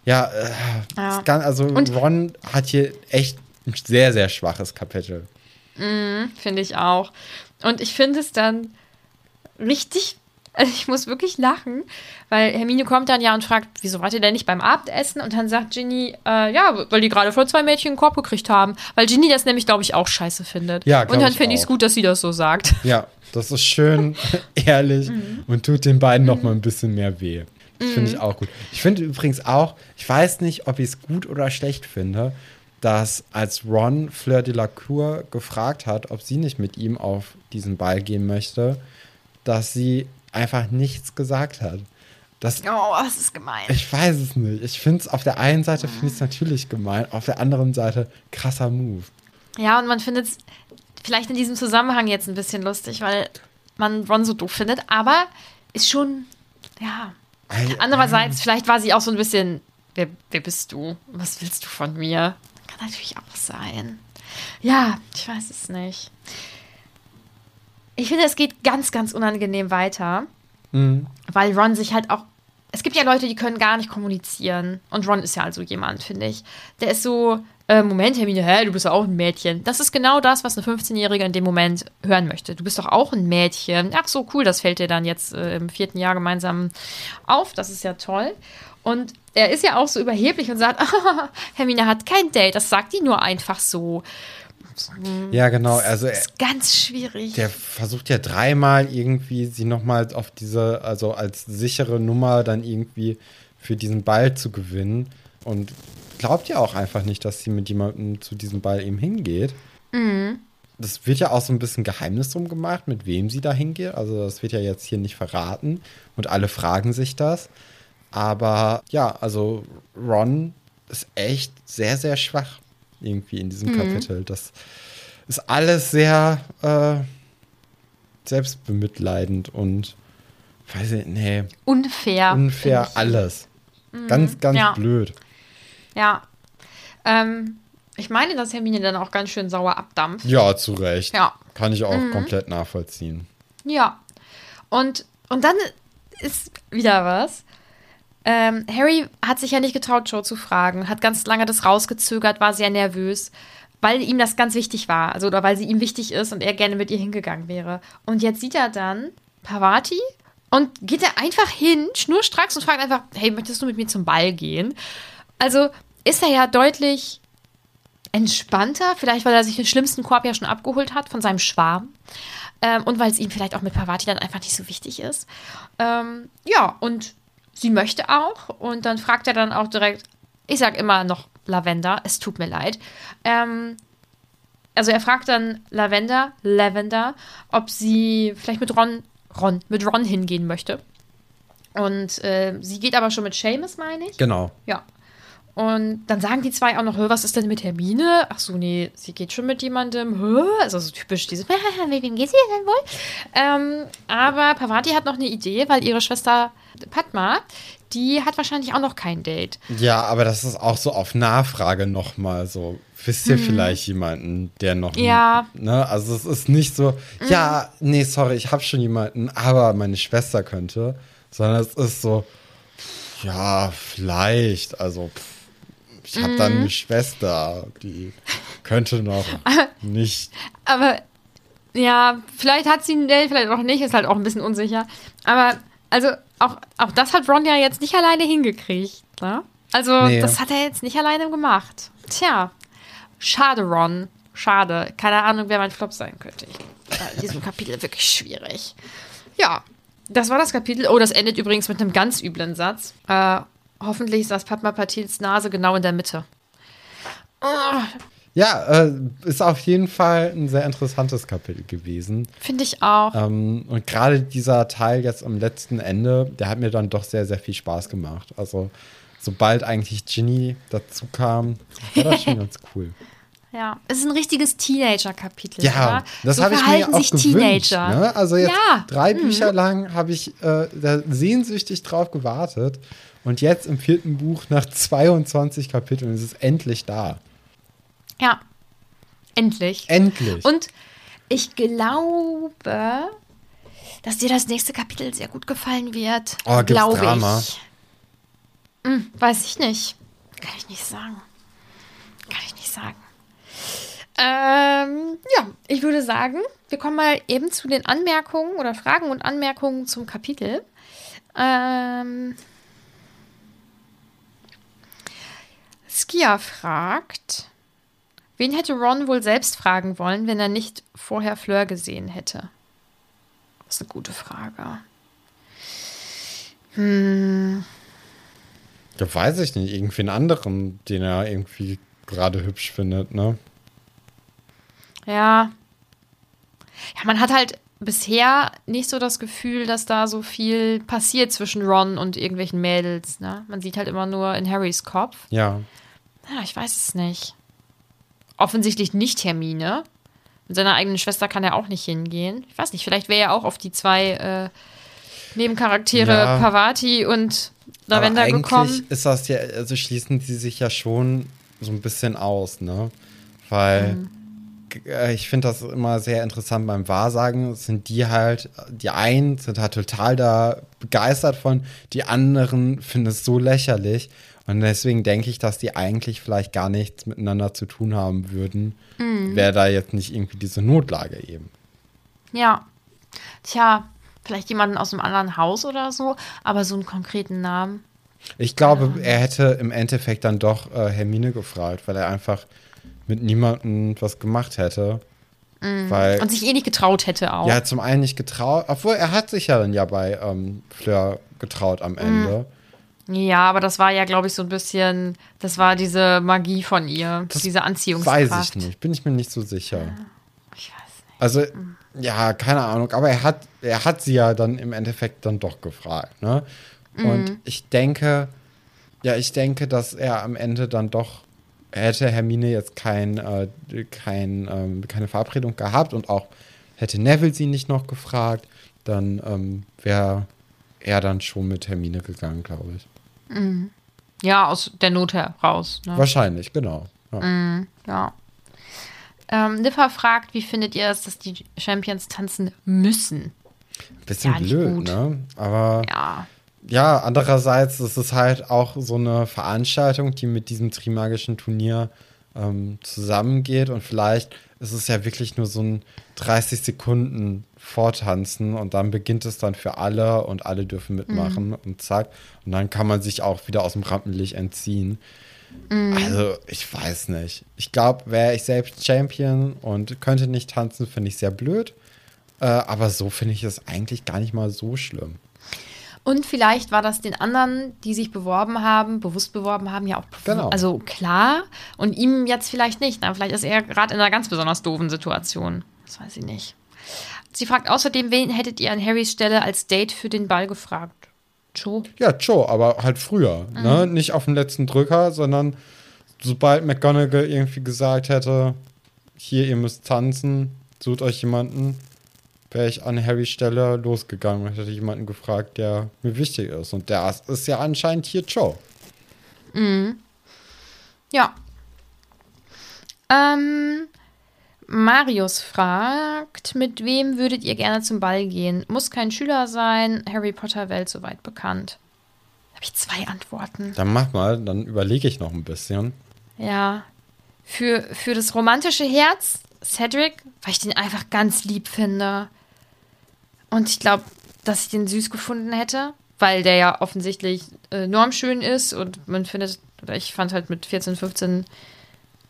ja, äh, Mhm. Ja. Ganz, also Und- Ron hat hier echt ein sehr, sehr schwaches Kapitel. Finde ich auch. Und ich finde es dann richtig, also ich muss wirklich lachen, weil Hermine kommt dann ja und fragt, wieso wart ihr denn nicht beim Abendessen? Und dann sagt Ginny, äh, ja, weil die gerade vor zwei Mädchen einen Korb gekriegt haben. Weil Ginny das nämlich, glaube ich, auch scheiße findet. Ja, Und dann finde ich es gut, dass sie das so sagt. Ja, das ist schön ehrlich Mhm. und tut den beiden noch mal ein bisschen mehr weh. Das finde ich auch gut. Ich finde übrigens auch, ich weiß nicht, ob ich es gut oder schlecht finde, dass als Ron Fleur de la Cour gefragt hat, ob sie nicht mit ihm auf diesen Ball gehen möchte, dass sie einfach nichts gesagt hat. Das, Oh, das ist gemein. ich weiß es nicht. Ich finde es auf der einen Seite finde ich es natürlich gemein, auf der anderen Seite krasser Move. Ja, und man findet es vielleicht in diesem Zusammenhang jetzt ein bisschen lustig, weil man Ron so doof findet, aber ist schon, ja. Ei- Andererseits, vielleicht war sie auch so ein bisschen, wer, wer bist du? Was willst du von mir? Kann natürlich auch sein. Ja, ich weiß es nicht. Ich finde, es geht ganz, ganz unangenehm weiter, weil Ron sich halt auch. Es gibt ja Leute, die können gar nicht kommunizieren. Und Ron ist ja also jemand, finde ich. Der ist so, äh, Moment, Hermine, hä, du bist doch auch ein Mädchen. Das ist genau das, was eine 15-Jährige in dem Moment hören möchte. Du bist doch auch ein Mädchen. Ach so, cool, das fällt dir dann jetzt äh, im vierten Jahr gemeinsam auf. Das ist ja toll. Und er ist ja auch so überheblich und sagt, Hermine hat kein Date. Das sagt die nur einfach so. Ja, genau. Also Das ist ganz schwierig. der versucht ja dreimal irgendwie sie nochmal auf diese, also als sichere Nummer dann irgendwie für diesen Ball zu gewinnen und glaubt ja auch einfach nicht, dass sie mit jemandem zu diesem Ball eben hingeht. Das wird ja auch so ein bisschen Geheimnis drum gemacht, mit wem sie da hingeht. Also das wird ja jetzt hier nicht verraten und alle fragen sich das. Aber ja, also Ron ist echt sehr, sehr schwach irgendwie in diesem Kapitel. Das ist alles sehr äh, selbstbemitleidend und weiß ich, nee, Unfair. unfair alles. Ganz, ganz Mhm. Ja. blöd. Ja. Ähm, ich meine, dass Hermine dann auch ganz schön sauer abdampft. Ja, zu Recht. Ja. Mhm. Kann ich auch komplett nachvollziehen. Ja. Und, und dann ist wieder was. Ähm, Harry hat sich ja nicht getraut, Joe zu fragen, hat ganz lange das rausgezögert, war sehr nervös, weil ihm das ganz wichtig war, also oder weil sie ihm wichtig ist und er gerne mit ihr hingegangen wäre. Und jetzt sieht er dann Pavati und geht er einfach hin, schnurstracks und fragt einfach, hey, möchtest du mit mir zum Ball gehen? Also ist er ja deutlich entspannter, vielleicht weil er sich den schlimmsten Korb ja schon abgeholt hat von seinem Schwarm. Ähm, und weil es ihm vielleicht auch mit Pavati dann einfach nicht so wichtig ist. Ähm, ja, und sie möchte auch. Und dann fragt er dann auch direkt, ich sag immer noch Lavender, es tut mir leid. Ähm, also er fragt dann Lavender, Lavender, ob sie vielleicht mit Ron, Ron, mit Ron hingehen möchte. Und äh, sie geht aber schon mit Seamus, meine ich. Genau. Ja. Und dann sagen die zwei auch noch, "Hö, was ist denn mit Hermine? Ach so, nee, sie geht schon mit jemandem. Hö? Also so typisch dieses, mit wem geht sie denn wohl? Ähm, aber Pavati hat noch eine Idee, weil ihre Schwester Padma, die hat wahrscheinlich auch noch kein Date. Ja, aber das ist auch so auf Nachfrage nochmal so. Wisst ihr vielleicht jemanden, der noch. Mhm. Ja. Mhm. Ne? Also es ist nicht so, ja, nee, sorry, ich habe schon jemanden, aber meine Schwester könnte. Sondern es ist so, ja, vielleicht. Also, pff, ich habe dann eine Schwester, die könnte noch nicht. Aber ja, vielleicht hat sie einen Date, vielleicht auch nicht, ist halt auch ein bisschen unsicher. Aber also auch, auch das hat Ron ja jetzt nicht alleine hingekriegt. Ne? Also Nee. das hat er jetzt nicht alleine gemacht. Tja, schade, Ron. Schade. Keine Ahnung, wer mein Flop sein könnte. Ich, in diesem Kapitel wirklich schwierig. Ja, das war das Kapitel. Oh, das endet übrigens mit einem ganz üblen Satz. Äh, hoffentlich saß Padma Patils Nase genau in der Mitte. Ja, äh, ist auf jeden Fall ein sehr interessantes Kapitel gewesen. Finde ich auch. Ähm, und gerade dieser Teil jetzt am letzten Ende, der hat mir dann doch sehr, sehr viel Spaß gemacht. Also, sobald eigentlich Ginny dazu kam, war das schon ganz cool. Ja, es ist ein richtiges Teenager-Kapitel. Ja, oder? das so habe ich mir auch gewünscht. Teenager. Ne? Also jetzt Ja. drei Mhm. Bücher lang habe ich äh, da sehnsüchtig drauf gewartet. Und jetzt im vierten Buch nach 22 Kapiteln ist es endlich da. Ja, endlich. Endlich. Und ich glaube, dass dir das nächste Kapitel sehr gut gefallen wird. Oh, gibt's glaube Drama? ich. Hm, weiß ich nicht. Kann ich nicht sagen. Kann ich nicht sagen. Ähm, ja, ich würde sagen, wir kommen mal eben zu den Anmerkungen oder Fragen und Anmerkungen zum Kapitel. Ähm, Skia fragt, wen hätte Ron wohl selbst fragen wollen, wenn er nicht vorher Fleur gesehen hätte? Das ist eine gute Frage. Da weiß ich nicht, irgendwie einen anderen, den er irgendwie gerade hübsch findet, ne? Ja. Ja, man hat halt bisher nicht so das Gefühl, dass da so viel passiert zwischen Ron und irgendwelchen Mädels, ne? Man sieht halt immer nur in Harrys Kopf. Ja. Ja, ich weiß es nicht. Offensichtlich nicht Hermine. Mit seiner eigenen Schwester kann er auch nicht hingehen. Ich weiß nicht, vielleicht wäre er auch auf die zwei äh, Nebencharaktere Ja. Pavati und Lavender Aber eigentlich gekommen. ist das ja, also schließen die sich ja schon so ein bisschen aus, ne? Weil Mhm. äh, ich finde das immer sehr interessant beim Wahrsagen. Sind die halt, die einen sind halt total da begeistert von, die anderen finden es so lächerlich. Und deswegen denke ich, dass die eigentlich vielleicht gar nichts miteinander zu tun haben würden, Mhm. wäre da jetzt nicht irgendwie diese Notlage eben. Ja. Tja, vielleicht jemanden aus einem anderen Haus oder so, aber so einen konkreten Namen. Ich glaube, er hätte im Endeffekt dann doch äh, Hermine gefragt, weil er einfach mit niemandem was gemacht hätte. Weil Und sich eh nicht getraut hätte auch. hat zum einen nicht getraut, obwohl er hat sich ja dann ja bei ähm, Fleur getraut am Ende. Ja, aber das war ja, glaube ich, so ein bisschen, das war diese Magie von ihr, Das diese Anziehungskraft. Weiß ich nicht, bin ich mir nicht so sicher. Ich weiß nicht. Also, ja, keine Ahnung, aber er hat, er hat sie ja dann im Endeffekt dann doch gefragt, ne? Und ich denke, ja, ich denke, dass er am Ende dann doch hätte Hermine jetzt kein, äh, kein, ähm, keine Verabredung gehabt und auch hätte Neville sie nicht noch gefragt, dann ähm, wäre er dann schon mit Hermine gegangen, glaube ich. Ja, aus der Not heraus. Ne? Wahrscheinlich, genau. Ja. Ja. Ähm, Niffa fragt, wie findet ihr es, dass die Champions tanzen müssen? Bisschen Ja, blöd, gut. ne? Aber Ja. Ja, andererseits ist es halt auch so eine Veranstaltung, die mit diesem Trimagischen Turnier ähm, zusammengeht und vielleicht ist es ja wirklich nur so ein 30 Sekunden Vortanzen und dann beginnt es dann für alle und alle dürfen mitmachen und zack und dann kann man sich auch wieder aus dem Rampenlicht entziehen. Also, ich weiß nicht. Ich glaube, wäre ich selbst Champion und könnte nicht tanzen, finde ich sehr blöd. Äh, aber so finde ich es eigentlich gar nicht mal so schlimm. Und vielleicht war das den anderen, die sich beworben haben, bewusst beworben haben, ja auch Genau. also klar. Und ihm jetzt vielleicht nicht. Na, vielleicht ist er gerade in einer ganz besonders doofen Situation. Das weiß ich nicht. Sie fragt außerdem, wen hättet ihr an Harrys Stelle als Date für den Ball gefragt? Joe? Ja, Joe, aber halt früher. Ne? Nicht auf den letzten Drücker, sondern sobald McGonagall irgendwie gesagt hätte, hier, ihr müsst tanzen, sucht euch jemanden, wäre ich an Harrys Stelle losgegangen und hätte jemanden gefragt, der mir wichtig ist. Und der ist ja anscheinend hier Joe. Ja. Ähm, Marius fragt, mit wem würdet ihr gerne zum Ball gehen? Muss kein Schüler sein, Harry Potter Welt soweit bekannt. Habe ich zwei Antworten. Dann mach mal, dann überlege ich noch ein bisschen. Ja. Für, für das romantische Herz, Cedric, weil ich den einfach ganz lieb finde. Und ich glaube, dass ich den süß gefunden hätte, weil der ja offensichtlich äh, normschön ist und man findet, oder ich fand halt mit 14, 15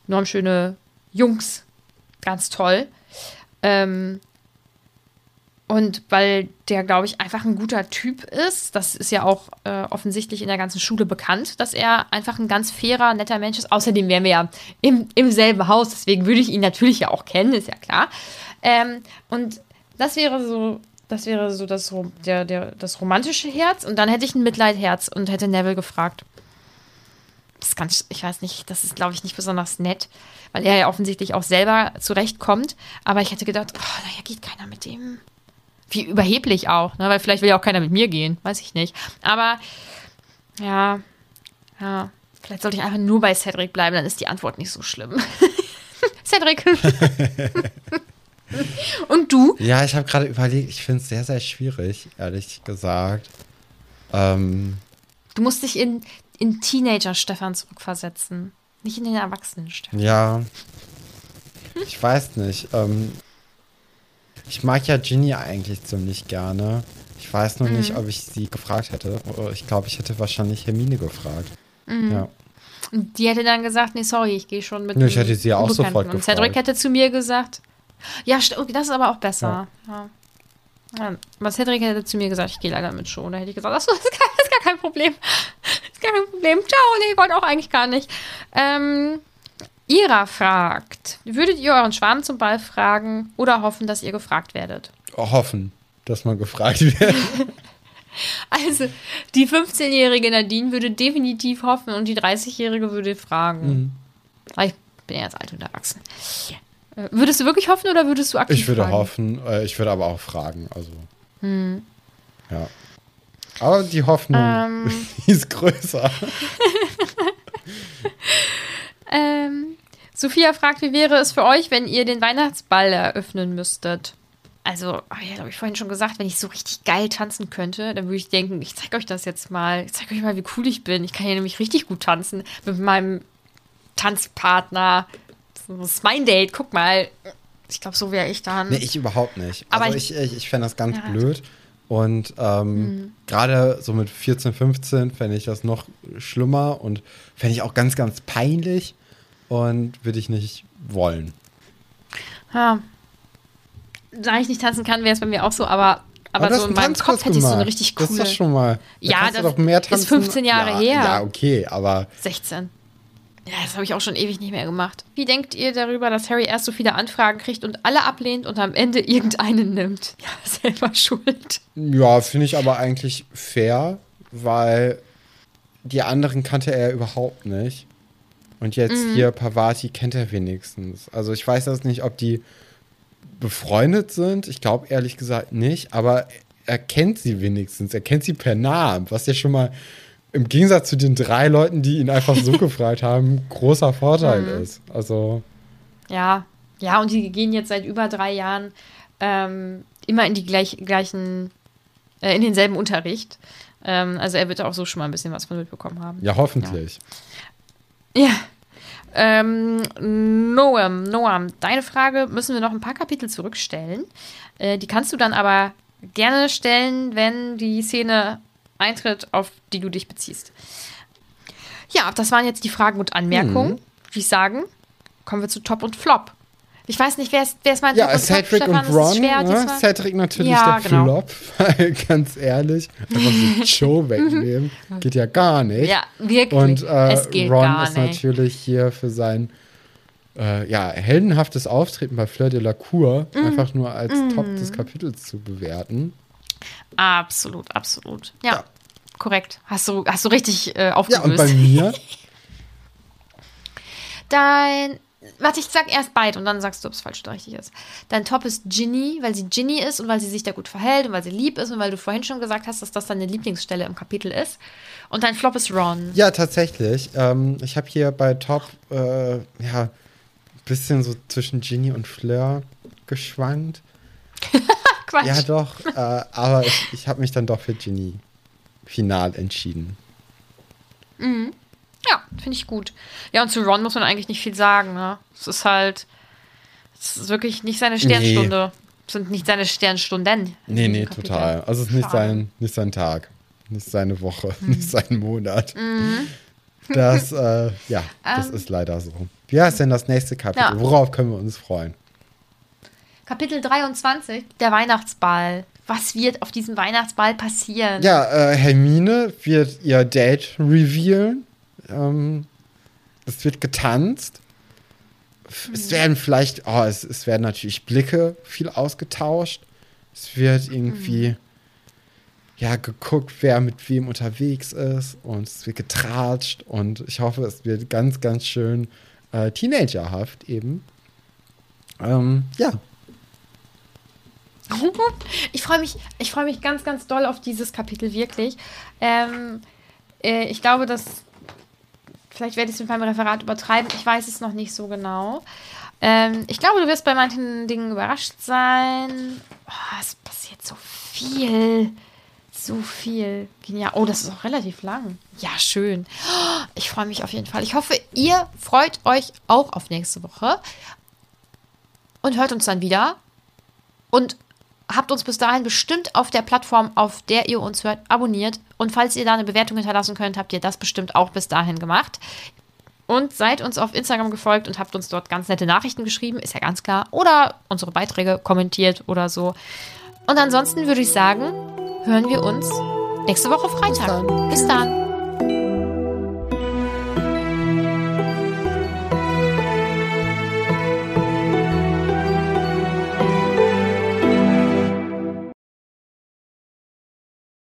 normschöne Jungs ganz toll. Ähm, und weil der, glaube ich, einfach ein guter Typ ist. Das ist ja auch äh, offensichtlich in der ganzen Schule bekannt, dass er einfach ein ganz fairer, netter Mensch ist. Außerdem wären wir ja im, im selben Haus, deswegen würde ich ihn natürlich ja auch kennen, ist ja klar. Ähm, und das wäre so, das wäre so das, der, der, das romantische Herz. Und dann hätte ich ein Mitleidherz und hätte Neville gefragt. Das ist ganz, ich weiß nicht, das ist, glaube ich, nicht besonders nett, weil er ja offensichtlich auch selber zurechtkommt. Aber ich hätte gedacht, oh, naja, geht keiner mit dem. Wie überheblich auch, ne? weil vielleicht will ja auch keiner mit mir gehen, weiß ich nicht. Aber ja, ja, vielleicht sollte ich einfach nur bei Cedric bleiben, dann ist die Antwort nicht so schlimm. Cedric. Und du? Ja, ich habe gerade überlegt, ich finde es sehr, sehr schwierig, ehrlich gesagt. Ähm, Du musst dich in, in Teenager-Stefan zurückversetzen. Nicht in den Erwachsenen-Stefan. ja, ich weiß nicht. Ähm, ich mag ja Ginny eigentlich ziemlich gerne. Ich weiß nur Mhm. nicht, ob ich sie gefragt hätte. Ich glaube, ich hätte wahrscheinlich Hermine gefragt. Mhm. Ja. Und die hätte dann gesagt, nee, sorry, ich gehe schon mit Nö, ich hätte sie ja auch sofort Und gefragt. Cedric hätte zu mir gesagt, ja, das ist aber auch besser. Ja. Ja. Aber Cedric hätte zu mir gesagt, ich gehe leider mit schon. Da hätte ich gesagt, das ist, ist gar kein Problem. Ist gar kein Problem. Ciao, nee, ich wollte auch eigentlich gar nicht. Ähm, Ira fragt, würdet ihr euren Schwarm zum Ball fragen oder hoffen, dass ihr gefragt werdet? Hoffen, dass man gefragt wird. Also, die 15-jährige Nadine würde definitiv hoffen und die 30-jährige würde fragen. Mhm. Aber ich bin ja jetzt alt und erwachsen. Äh, Würdest du wirklich hoffen oder würdest du aktiv Ich würde fragen? hoffen, äh, ich würde aber auch fragen. Also. Hm. Ja. Aber die Hoffnung Ähm. ist größer. Ähm, Sophia fragt, wie wäre es für euch, wenn ihr den Weihnachtsball eröffnen müsstet? Also, habe ich ja, glaube ich, vorhin schon gesagt, wenn ich so richtig geil tanzen könnte, dann würde ich denken, ich zeige euch das jetzt mal. Ich zeige euch mal, wie cool ich bin. Ich kann ja nämlich richtig gut tanzen mit meinem Tanzpartner. Das ist mein Date, guck mal. Ich glaube, so wäre ich dann. Nee, ich überhaupt nicht. Aber also ich- ich, ich, fände das ganz Ja. Blöd. Und ähm, gerade so mit 14, 15 fände ich das noch schlimmer und fände ich auch ganz, ganz peinlich und würde ich nicht wollen. Ja. Da ich nicht tanzen kann, wäre es bei mir auch so, aber, aber du so in meinem Kopf hätte ich so eine richtig Das coole. ist doch schon mal. Da Ja, das doch mehr ist tanzen. 15 Jahre ja, her. Ja, okay, aber 16. Ja, das habe ich auch schon ewig nicht mehr gemacht. Wie denkt ihr darüber, dass Harry erst so viele Anfragen kriegt und alle ablehnt und am Ende irgendeinen nimmt? Ja, selber schuld. ja, finde ich aber eigentlich fair, weil die anderen kannte er überhaupt nicht. Und jetzt Mhm. hier Pavati kennt er wenigstens. Also ich weiß jetzt nicht, ob die befreundet sind. Ich glaube ehrlich gesagt nicht, aber er kennt sie wenigstens. Er kennt sie per Namen, was ja schon mal im Gegensatz zu den drei Leuten, die ihn einfach so gefragt haben, großer Vorteil Mhm. ist. Also Ja, ja, und die gehen jetzt seit über drei Jahren ähm, immer in die gleich, gleichen, äh, in denselben Unterricht. Ähm, also er wird auch so schon mal ein bisschen was von mitbekommen haben. ja, hoffentlich. Ja. Ähm, Noam, Noam, deine Frage müssen wir noch ein paar Kapitel zurückstellen. Äh, die kannst du dann aber gerne stellen, wenn die Szene eintritt, auf die du dich beziehst. Ja, das waren jetzt die Fragen und Anmerkungen. Würde ich sagen, kommen wir zu Top und Flop. Ich weiß nicht, wer ist, wer ist mein Ja, Top und Cedric Flop, und Stefan? Ist Ron. schwer, Ne? Cedric natürlich Ja, der genau. Flop, weil ganz ehrlich, einfach so Show wegnehmen, geht ja gar nicht. Ja, wirklich. Und äh, Ron ist nicht. natürlich hier für sein äh, ja, heldenhaftes Auftreten bei Fleur de la Cour Mhm. einfach nur als Top des Kapitels zu bewerten. Absolut, absolut. Ja, Ja. korrekt. Hast du, hast du richtig äh, Ja, aufgelöst. und bei mir, Dein. Warte, ich sag erst beide und dann sagst du, ob es falsch oder richtig ist. Dein Top ist Ginny, weil sie Ginny ist und weil sie sich da gut verhält und weil sie lieb ist und weil du vorhin schon gesagt hast, dass das deine Lieblingsstelle im Kapitel ist. Und dein Flop ist Ron. ja, tatsächlich. Ähm, ich habe hier bei Top, äh, ja, bisschen so zwischen Ginny und Fleur geschwankt. Quatsch. Ja, doch. äh, aber ich, ich habe mich dann doch für Ginny final entschieden. Ja, finde ich gut. Ja, und zu Ron muss man eigentlich nicht viel sagen, ne? Es ist halt, es ist wirklich nicht seine Sternstunde. Es sind nicht seine Sternstunden. Nee, nee, Kapitel. total. Also es ist nicht Schade. sein, nicht sein Tag, nicht seine Woche, Mhm. nicht sein Monat. Das, äh, ja, das Ähm. ist leider so. Wie heißt denn das nächste Kapitel? Ja. Worauf können wir uns freuen? Kapitel 23, der Weihnachtsball. Was wird auf diesem Weihnachtsball passieren? Ja, äh, Hermine wird ihr Date revealen. Ähm, es wird getanzt. Mhm. Es werden vielleicht, oh, es, es werden natürlich Blicke viel ausgetauscht. Es wird irgendwie, Mhm. ja, geguckt, wer mit wem unterwegs ist. Und es wird getratscht. Und ich hoffe, es wird ganz, ganz schön äh, teenagerhaft eben. Ähm, ja, Ich freue mich, ich mich ganz, ganz doll auf dieses Kapitel, wirklich. Ähm, äh, ich glaube, dass. Vielleicht werde ich es mit meinem Referat übertreiben. Ich weiß es noch nicht so genau. Ähm, ich glaube, du wirst bei manchen Dingen überrascht sein. Oh, es passiert so viel. So viel. Genial. Oh, das ist auch relativ lang. Ja, schön. Oh, Ich freue mich auf jeden Fall. Ich hoffe, ihr freut euch auch auf nächste Woche. Und hört uns dann wieder. Und habt uns bis dahin bestimmt auf der Plattform, auf der ihr uns hört, abonniert. Und falls ihr da eine Bewertung hinterlassen könnt, habt ihr das bestimmt auch bis dahin gemacht. Und seid uns auf Instagram gefolgt und habt uns dort ganz nette Nachrichten geschrieben, ist ja ganz klar. Oder unsere Beiträge kommentiert oder so. Und ansonsten würde ich sagen, hören wir uns nächste Woche Freitag. dann. Bis dann.